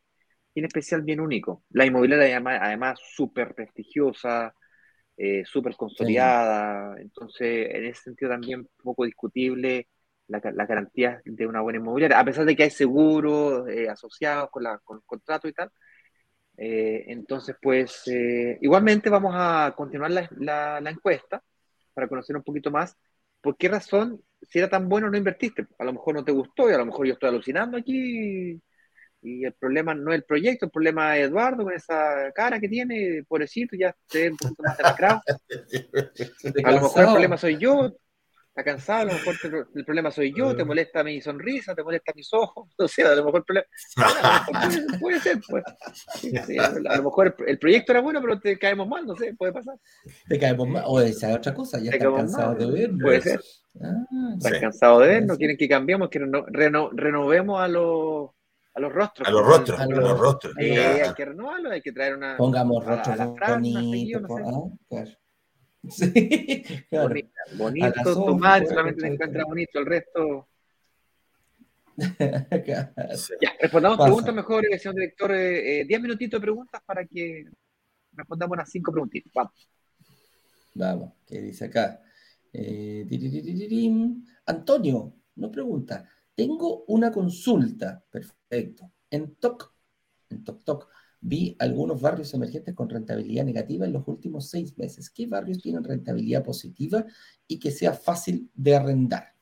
bien especial, bien único. La inmobiliaria, además, súper prestigiosa, eh, súper consolidada. Entonces, en ese sentido también poco discutible la, garantía de una buena inmobiliaria, a pesar de que hay seguros eh, asociados con, la, con el contrato y tal. Eh, entonces, pues, eh, igualmente vamos a continuar la, la, encuesta para conocer un poquito más por qué razón, si era tan bueno, no invertiste. A lo mejor no te gustó y a lo mejor yo estoy alucinando aquí y el problema no es el proyecto, el problema es Eduardo con esa cara que tiene, pobrecito, ya esté un poquito más demacrado. A lo mejor el problema soy yo, está cansado, a lo mejor el problema soy yo, te molesta mi sonrisa, te molesta mis ojos, o sea, a lo mejor el problema, puede, ser, pues. a lo mejor el, proyecto era bueno, pero te caemos mal, no sé, puede pasar. Te caemos mal, o esa otra cosa, ya están cansados de vernos. Puede ser. Ah, están cansados de vernos, quieren que cambiemos, que renovemos a los a los rostros. A los rostros, a los, rostros. hay que renovarlo, hay que traer una. Pongamos rostros bonitos. Ah, Sí, claro. Bonito, tomar, solamente se encuentra bonito, el resto. Ya, respondamos preguntas mejor, señor director. Eh, diez minutitos de preguntas para que respondamos unas cinco preguntitas. Vamos. Vamos, ¿qué dice acá? Eh, Antonio, no pregunta. Tengo una consulta. Perfecto. En TOC, en TOC TOC, vi algunos barrios emergentes con rentabilidad negativa en los últimos seis meses. ¿Qué barrios tienen rentabilidad positiva y que sea fácil de arrendar?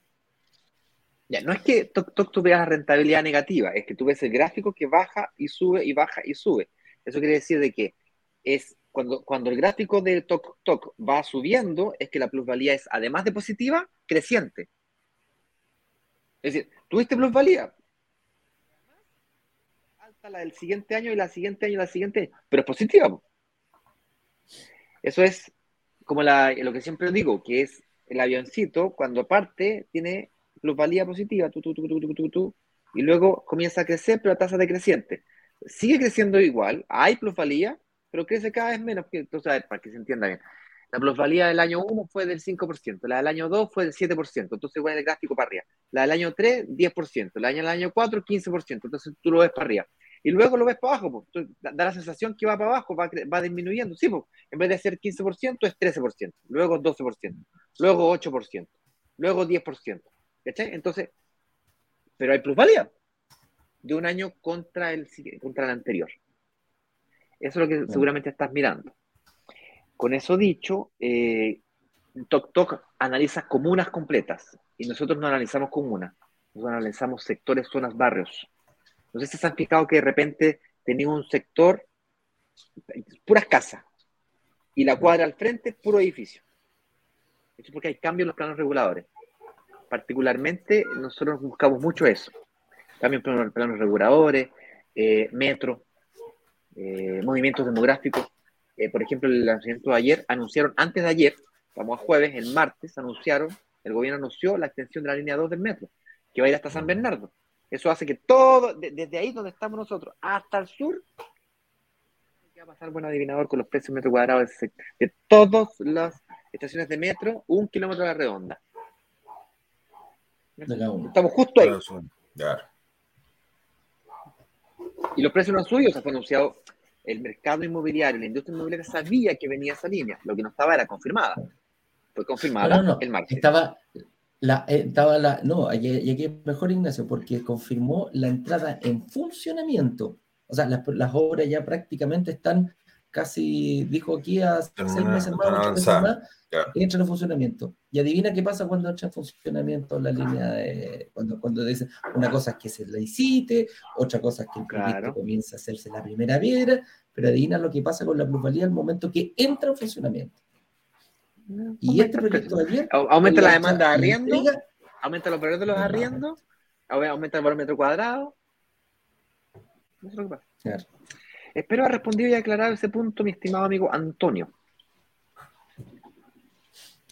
Ya, no es que Toc tú veas rentabilidad negativa, es que tú ves el gráfico que baja y sube y baja y sube. Eso quiere decir de que es cuando, cuando el gráfico de Toc Toc va subiendo, es que la plusvalía es, además de positiva, creciente. Es decir, tuviste plusvalía, la del siguiente año y la siguiente año y la siguiente pero es positiva. Eso es como la, lo que siempre digo, que es el avioncito, cuando parte, tiene plusvalía positiva, tu, tu, tu, y luego comienza a crecer, pero a tasa decreciente. Sigue creciendo igual, hay plusvalía, pero crece cada vez menos. Entonces, para que se entienda bien. La plusvalía del año 1 fue del 5%, la del año 2 fue del 7%, entonces igual el gráfico para arriba. La del año 3, 10%, la del año 4, 15%, entonces tú lo ves para arriba. Y luego lo ves para abajo, pues. da la sensación que va para abajo, va, va disminuyendo. Sí, pues, en vez de ser 15%, es 13%, luego 12%, luego 8%, luego 10%. ¿Cachai? Entonces, pero hay plusvalía de un año contra el, contra el anterior. Eso es lo que seguramente estás mirando. Con eso dicho, eh, TokTok analiza comunas completas y nosotros no analizamos comunas, nosotros analizamos sectores, zonas, barrios. No sé si se han fijado que de repente tenía un sector, puras casas, y la cuadra al frente, puro edificio. Eso es porque hay cambios en los planos reguladores. Particularmente, nosotros buscamos mucho eso. Cambios en los planos reguladores, eh, metro, eh, movimientos demográficos. Eh, por ejemplo, el lanzamiento de ayer, anunciaron, antes de ayer, vamos a jueves, el martes, anunciaron, el gobierno anunció la extensión de la línea 2 del metro, que va a ir hasta San Bernardo. Eso hace que todo, desde ahí donde estamos nosotros, hasta el sur, va a pasar buen adivinador con los precios metro cuadrado de, de todas las estaciones de metro, un kilómetro a la redonda. Estamos justo ahí. Y los precios no han subido, o sea, fue anunciado el mercado inmobiliario, la industria inmobiliaria sabía que venía esa línea, lo que no estaba era confirmada. Fue confirmada el martes. Estaba la, eh, estaba la, no, y aquí es mejor Ignacio, porque confirmó la entrada en funcionamiento. O sea, las, las obras ya prácticamente están casi, dijo aquí a seis meses más, ocho meses más, entra en funcionamiento. Y adivina qué pasa cuando entra en funcionamiento la línea de, cuando, cuando dice, una cosa es que se la licite, otra cosa es que el proyecto comienza a hacerse la primera piedra, pero adivina lo que pasa con la plusvalía al momento que entra en funcionamiento. Y este proyecto de ayer... Aumenta la demanda de arriendo, aumenta los precios de los arriendos, aumenta el valor metro cuadrado. Eso es lo que pasa. Claro. Espero haber respondido y aclarado ese punto, mi estimado amigo Antonio.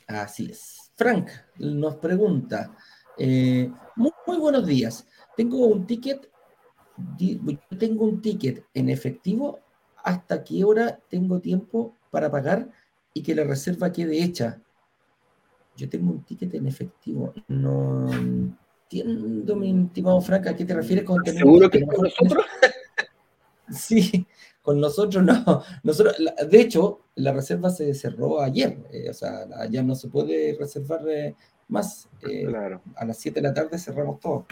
Así es. Frank nos pregunta, eh, muy, buenos días. Tengo un ticket, tengo un ticket en efectivo. ¿Hasta qué hora tengo tiempo para pagar y que la reserva quede hecha? Yo tengo un ticket en efectivo. No entiendo, mi estimado Frank, ¿a qué te refieres con ¿Seguro que con nosotros? Sí, con nosotros no. Nosotros, de hecho, la reserva se cerró ayer, eh, o sea, ya no se puede reservar eh, más. Eh, claro. A las 7 de la tarde cerramos todo.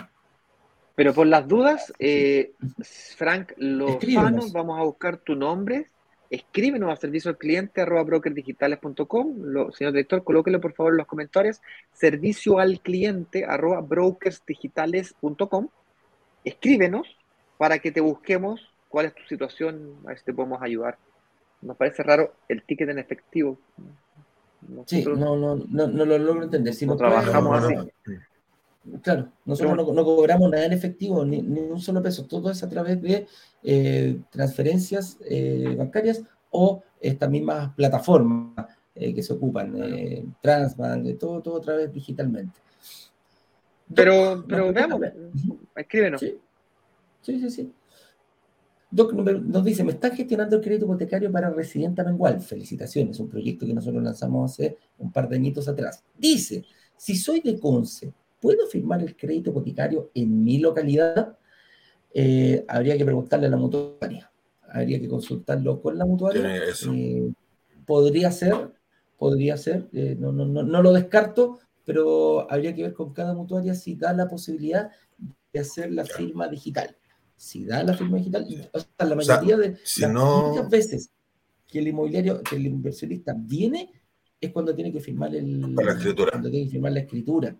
Pero por las dudas, Frank Lozano, vamos a buscar tu nombre. Escríbenos a servicio al cliente arroba brokerdigitales.com. Señor director, colóquelo por favor en los comentarios. Servicio al cliente arroba brokersdigitales.com. Escríbenos para que te busquemos cuál es tu situación, a ver si te podemos ayudar. Nos parece raro el ticket en efectivo. sí, no, no, no, no, lo logro entender. Si no trabajamos así. Claro, nosotros no, cobramos nada en efectivo, ni, un solo peso. Todo es a través de eh, transferencias eh, bancarias o estas mismas plataformas eh, que se ocupan, Transbank, todo, todo a través digitalmente. Pero, pero veamos, escríbenos. sí, sí. sí. Doc nos dice, me están gestionando el crédito hipotecario para Residente Mengual. Felicitaciones, un proyecto que nosotros lanzamos hace un par de añitos atrás. Dice, si soy de Conce, ¿puedo firmar el crédito hipotecario en mi localidad? Eh, habría que preguntarle a la mutuaria. Habría que consultarlo con la mutuaria. Eh, podría ser, podría ser, eh, no, no, no, no lo descarto, pero habría que ver con cada mutuaria si da la posibilidad de hacer la firma digital si da la firma digital, la mayoría de las veces que el inmobiliario, que el inversionista viene, es cuando tiene que firmar el, la escritura. Cuando tiene que firmar la escritura.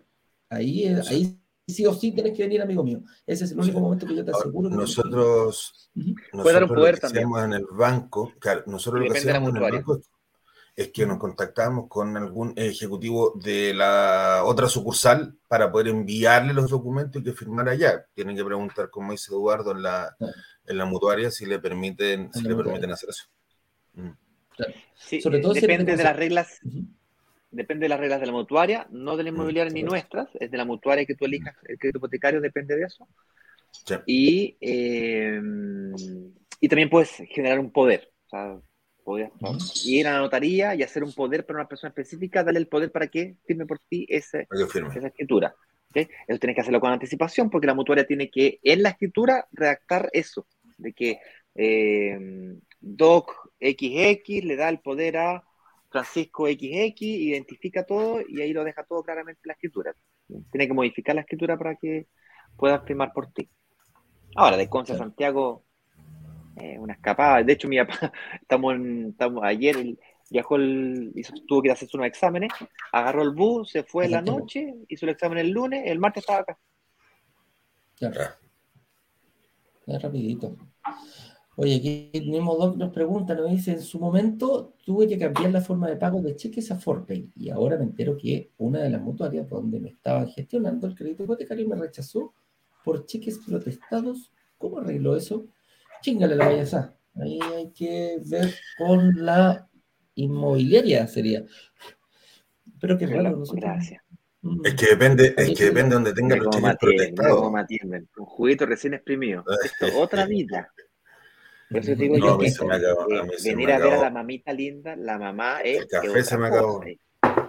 Ahí, ahí sí o sí tienes que venir, amigo mío. Ese es el único momento que yo te aseguro. Que nosotros, nosotros dar un poder también. en el banco, claro, nosotros lo que hacemos en el banco es que nos contactamos con algún ejecutivo de la otra sucursal para poder enviarle los documentos y que firmara allá. Tienen que preguntar, como dice Eduardo, en la, en la mutuaria si le permiten, si le permiten hacer eso. Mm. Sobre todo depende de las reglas. Depende de las reglas de la mutuaria, no de la mm, inmobiliaria ni nuestras, es de la mutuaria que tú elijas, el crédito hipotecario depende de eso. Y, eh, y también puedes generar un poder. O sea, ir a la notaría y hacer un poder para una persona específica, darle el poder para que firme por ti esa escritura. Eso tienes que hacerlo con anticipación porque la mutuaria tiene que, en la escritura, redactar eso, de que eh, Doc XX le da el poder a Francisco XX, identifica todo y ahí lo deja todo claramente en la escritura. Tiene que modificar la escritura para que pueda firmar por ti. Ahora, de Conce a Santiago, eh, una escapada. De hecho, mi papá, estamos, estamos ayer, viajó, el, tuvo que hacerse unos exámenes, agarró el bus, se fue en la noche, hizo el examen el lunes, el martes estaba acá. Ya. Ya rapidito. Oye, aquí mismo Doc nos pregunta, nos dice, en su momento tuve que cambiar la forma de pago de cheques a Forpay y ahora me entero que una de las mutuarias donde me estaban gestionando el crédito hipotecario me rechazó por cheques protestados. ¿Cómo arregló eso? Chingale la vallasa. Ahí hay que ver con la inmobiliaria, sería. Pero qué raro, no Gracias. Mm. Es que depende, es que depende donde tenga los cheques protestados. Un juguito recién exprimido. otra vida. Por eso digo yo que venir a ver a la mamita linda, la mamá es. café se me acabó.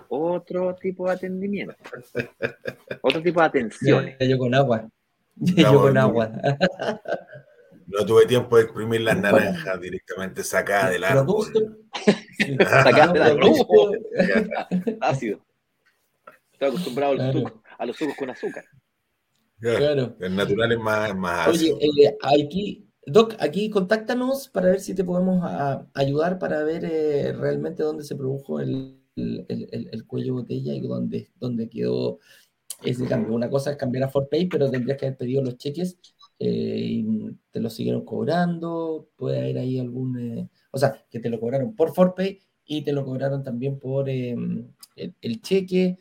Otro tipo de atendimiento. otro tipo de atenciones. Yo con agua. Yo con agua. No tuve tiempo de exprimir las naranjas directamente sacadas del árbol. sacadas del árbol. Ácido. Estoy acostumbrado a los, sucos, con azúcar. Claro. El natural es más, más ácido. Oye, eh, aquí Doc, aquí contáctanos para ver si te podemos ayudar para ver eh, realmente dónde se produjo el, cuello botella y dónde, dónde quedó ese cambio. Una cosa es cambiar a ForPay, pero tendrías que haber pedido los cheques y te los siguieron cobrando. Puede haber ahí algún. Eh, o sea, que te lo cobraron por ForPay y te lo cobraron también por el, cheque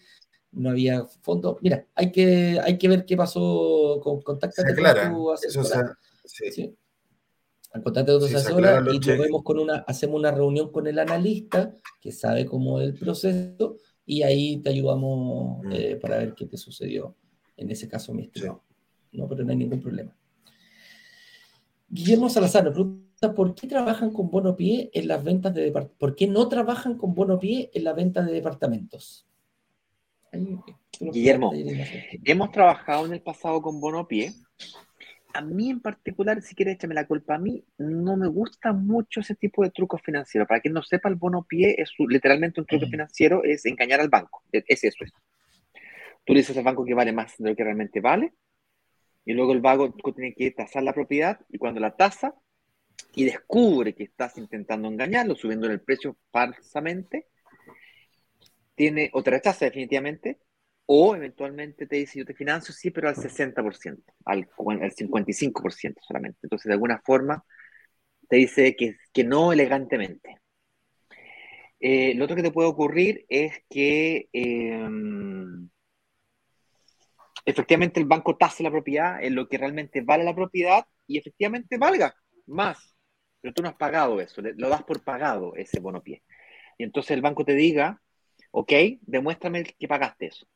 no había fondo. Mira, hay que, hay que ver qué pasó. Con, contáctate con tu asesora. sí contate dos horas y vemos con una, hacemos una reunión con el analista que sabe cómo es el proceso y ahí te ayudamos mm. eh, para ver qué te sucedió en ese caso, mi estimado. No, pero no hay ningún problema. Guillermo Salazar nos pregunta, ¿por qué trabajan con bono pie en las ventas de? ¿Por qué no trabajan con bono pie en la venta de departamentos? Guillermo, hemos trabajado en el pasado con bono pie a mí en particular, si quieres echarme la culpa a mí, no me gusta mucho ese tipo de trucos financieros. Para quien no sepa, el bono pie es literalmente un truco financiero, es engañar al banco. Es, eso. Es. Tú le dices al banco que vale más de lo que realmente vale, y luego el banco tiene que tasar la propiedad, y cuando la tasa y descubre que estás intentando engañarlo, subiendo el precio falsamente, tiene, o te rechaza definitivamente, o eventualmente te dice, yo te financio, sí, pero al 60%, al, al 55% solamente. Entonces, de alguna forma, te dice que, que no elegantemente. Eh, lo otro que te puede ocurrir es que em, efectivamente el banco tase la propiedad en lo que realmente vale la propiedad y efectivamente valga más, pero tú no has pagado eso, lo das por pagado ese bono pie. Y entonces el banco te diga, ok, demuéstrame que pagaste eso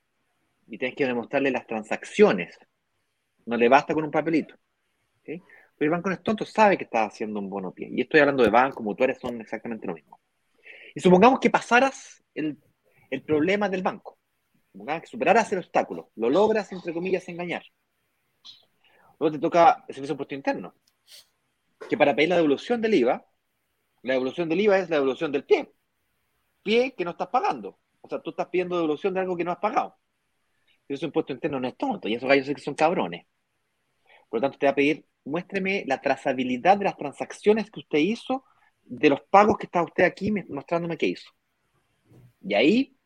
y tienes que demostrarle las transacciones. No le basta con un papelito. Pero el banco no es tonto, sabe que está haciendo un bono pie. Y estoy hablando de banco, mutuarias, son exactamente lo mismo. Y supongamos que pasaras el, el problema del banco. Que superaras el obstáculo. Lo logras, entre comillas, engañar. Luego te toca el servicio de impuesto interno. Que para pedir la devolución del IVA, la devolución del IVA es la devolución del pie. Pie que no estás pagando. O sea, tú estás pidiendo devolución de algo que no has pagado. Pero un impuesto interno no es tonto y esos gallos que son cabrones. Por lo tanto, te va a pedir, muéstreme la trazabilidad de las transacciones que usted hizo, de los pagos que está usted aquí mostrándome que hizo. Y ahí,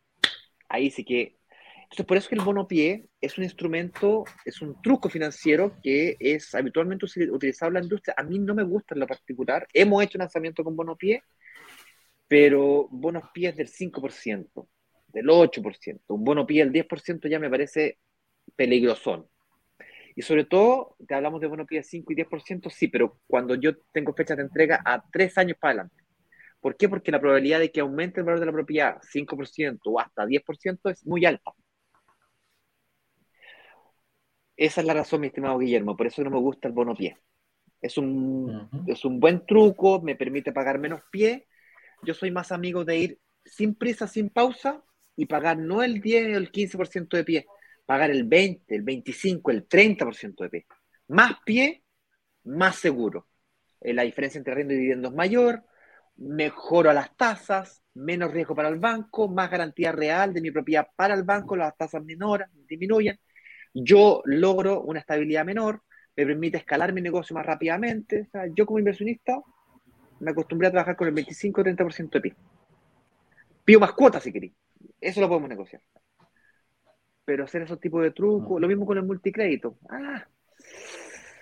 ahí sí que... Entonces, por eso que el bono pie es un instrumento, es un truco financiero que es habitualmente utilizado en la industria. A mí no me gusta en lo particular. Hemos hecho lanzamiento con bono pie, pero bonos pies del 5% del 8%. Un bono pie del 10% ya me parece peligrosón. Y sobre todo, te hablamos de bono pie de 5 y 10%, sí, pero cuando yo tengo fechas de entrega a tres años para adelante. ¿Por qué? Porque la probabilidad de que aumente el valor de la propiedad 5% o hasta 10% es muy alta. Esa es la razón, mi estimado Guillermo, por eso no me gusta el bono pie. Es un, es un buen truco, me permite pagar menos pie, yo soy más amigo de ir sin prisa, sin pausa y pagar no el 10 o el 15% de pie, pagar el 20, el 25, el 30% de pie. Más pie, más seguro. Eh, la diferencia entre renta y dividendo es mayor, mejoro las tasas, menos riesgo para el banco, más garantía real de mi propiedad para el banco, las tasas menores disminuyen. Yo logro una estabilidad menor, me permite escalar mi negocio más rápidamente. yo como inversionista me acostumbré a trabajar con el 25 30% de PIB. Pido más cuotas si queréis. Eso lo podemos negociar. Pero hacer esos tipos de trucos, lo mismo con el multicrédito. Ah,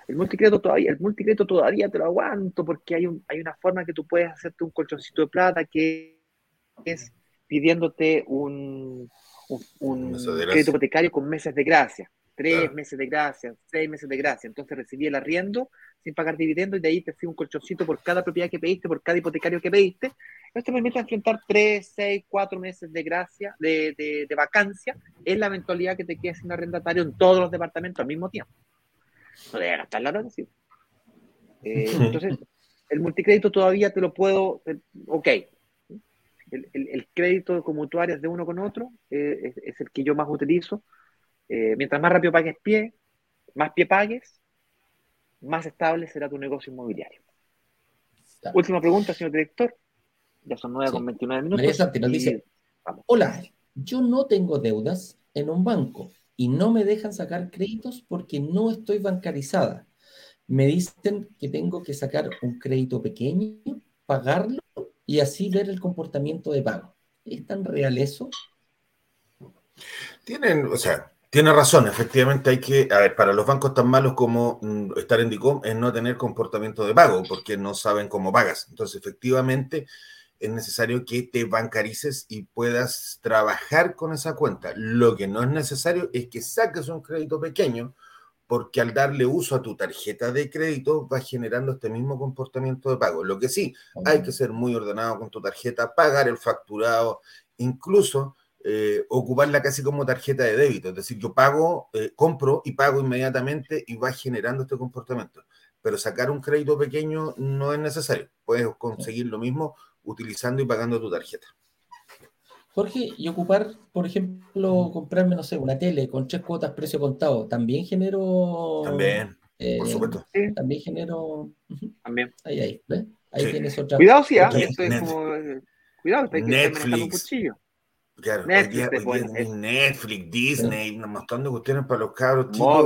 el multicrédito todavía, el multicrédito todavía te lo aguanto porque hay, un, hay una forma que tú puedes hacerte un colchoncito de plata que es pidiéndote un, un, crédito hipotecario con meses de gracia. Tres meses de gracia, seis meses de gracia. Entonces recibí el arriendo sin pagar dividendos y de ahí te hacía un colchoncito por cada propiedad que pediste, por cada hipotecario que pediste. Esto te permite enfrentar tres, seis, cuatro meses de gracia, de, de, vacancia, en la eventualidad que te quedes sin arrendatario en todos los departamentos al mismo tiempo. No debes gastar la hora, sí. Eh, entonces, el multicrédito todavía te lo puedo, ok, el, crédito como tú de uno con otro eh, es, el que yo más utilizo. Eh, mientras más rápido pagues pie, más pie pagues, más estable será tu negocio inmobiliario. Última pregunta, señor director. Ya son 9 con 29 minutos. María Santi nos dice, hola, yo no tengo deudas en un banco y no me dejan sacar créditos porque no estoy bancarizada. Me dicen que tengo que sacar un crédito pequeño, pagarlo y así ver el comportamiento de pago. ¿Es tan real eso? Tienen, o sea, tiene razón, efectivamente hay que, a ver, para los bancos tan malos como mm, estar en DICOM es no tener comportamiento de pago, porque no saben cómo pagas. Entonces, efectivamente, es necesario que te bancarices y puedas trabajar con esa cuenta. Lo que no es necesario es que saques un crédito pequeño, porque al darle uso a tu tarjeta de crédito va generando este mismo comportamiento de pago. Lo que sí, hay que ser muy ordenado con tu tarjeta, pagar el facturado, incluso eh, ocuparla casi como tarjeta de débito. Es decir, yo pago, eh, compro y pago inmediatamente y va generando este comportamiento. Pero sacar un crédito pequeño no es necesario. Puedes conseguir lo mismo utilizando y pagando tu tarjeta. Jorge, y ocupar, por ejemplo, comprarme, no sé, una tele con tres cuotas precio contado, también genero. También, por eh, supuesto. También genero. También. Ahí, ahí, ¿ves? Ahí tienes otra. Cuidado, sí, ¿ah? Esto es como. Cuidado, hay que Netflix. un cuchillo. Claro, Netflix, Netflix, Disney, un montón de cuestiones para los cabros chicos,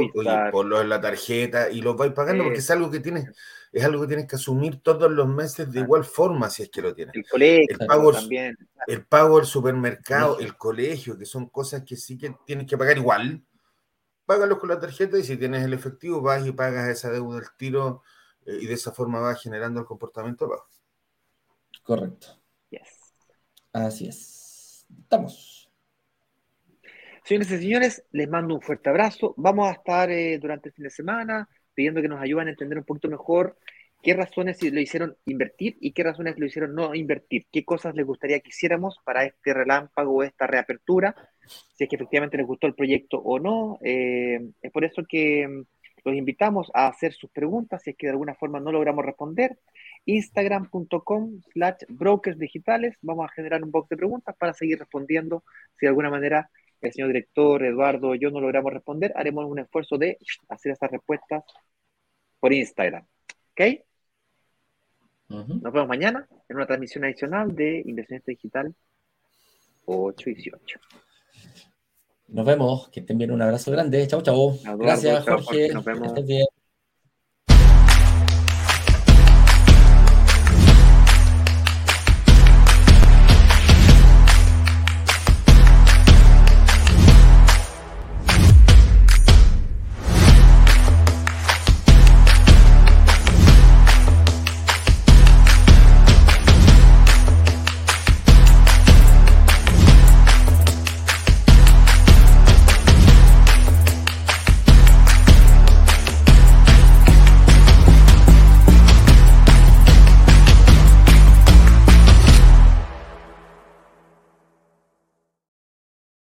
por lo de la tarjeta, y los vais pagando porque es algo que tienes, es algo que tienes que asumir todos los meses de igual forma si es que lo tienes. El colegio el pago, también. El pago del supermercado, el colegio, que son cosas que sí que tienes que pagar igual. Págalos con la tarjeta y si tienes el efectivo vas y pagas esa deuda del tiro eh, y de esa forma vas generando el comportamiento de pago. Correcto. Así es. Estamos. Señores y señores, les mando un fuerte abrazo. Vamos a estar eh, durante el fin de semana pidiendo que nos ayuden a entender un poquito mejor qué razones le hicieron invertir y qué razones le hicieron no invertir, qué cosas les gustaría que hiciéramos para este relámpago esta reapertura, si es que efectivamente les gustó el proyecto o no. Eh, es por eso que los invitamos a hacer sus preguntas si es que de alguna forma no logramos responder instagram.com slash brokers digitales. Vamos a generar un box de preguntas para seguir respondiendo. Si de alguna manera el señor director, Eduardo o yo no logramos responder, haremos un esfuerzo de hacer esas respuestas por Instagram. ¿Ok? Nos vemos mañana en una transmisión adicional de Inversionista Digital 8 y 18. Nos vemos, que estén bien, un abrazo grande. Chau, chau. Gracias, Jorge. Nos vemos.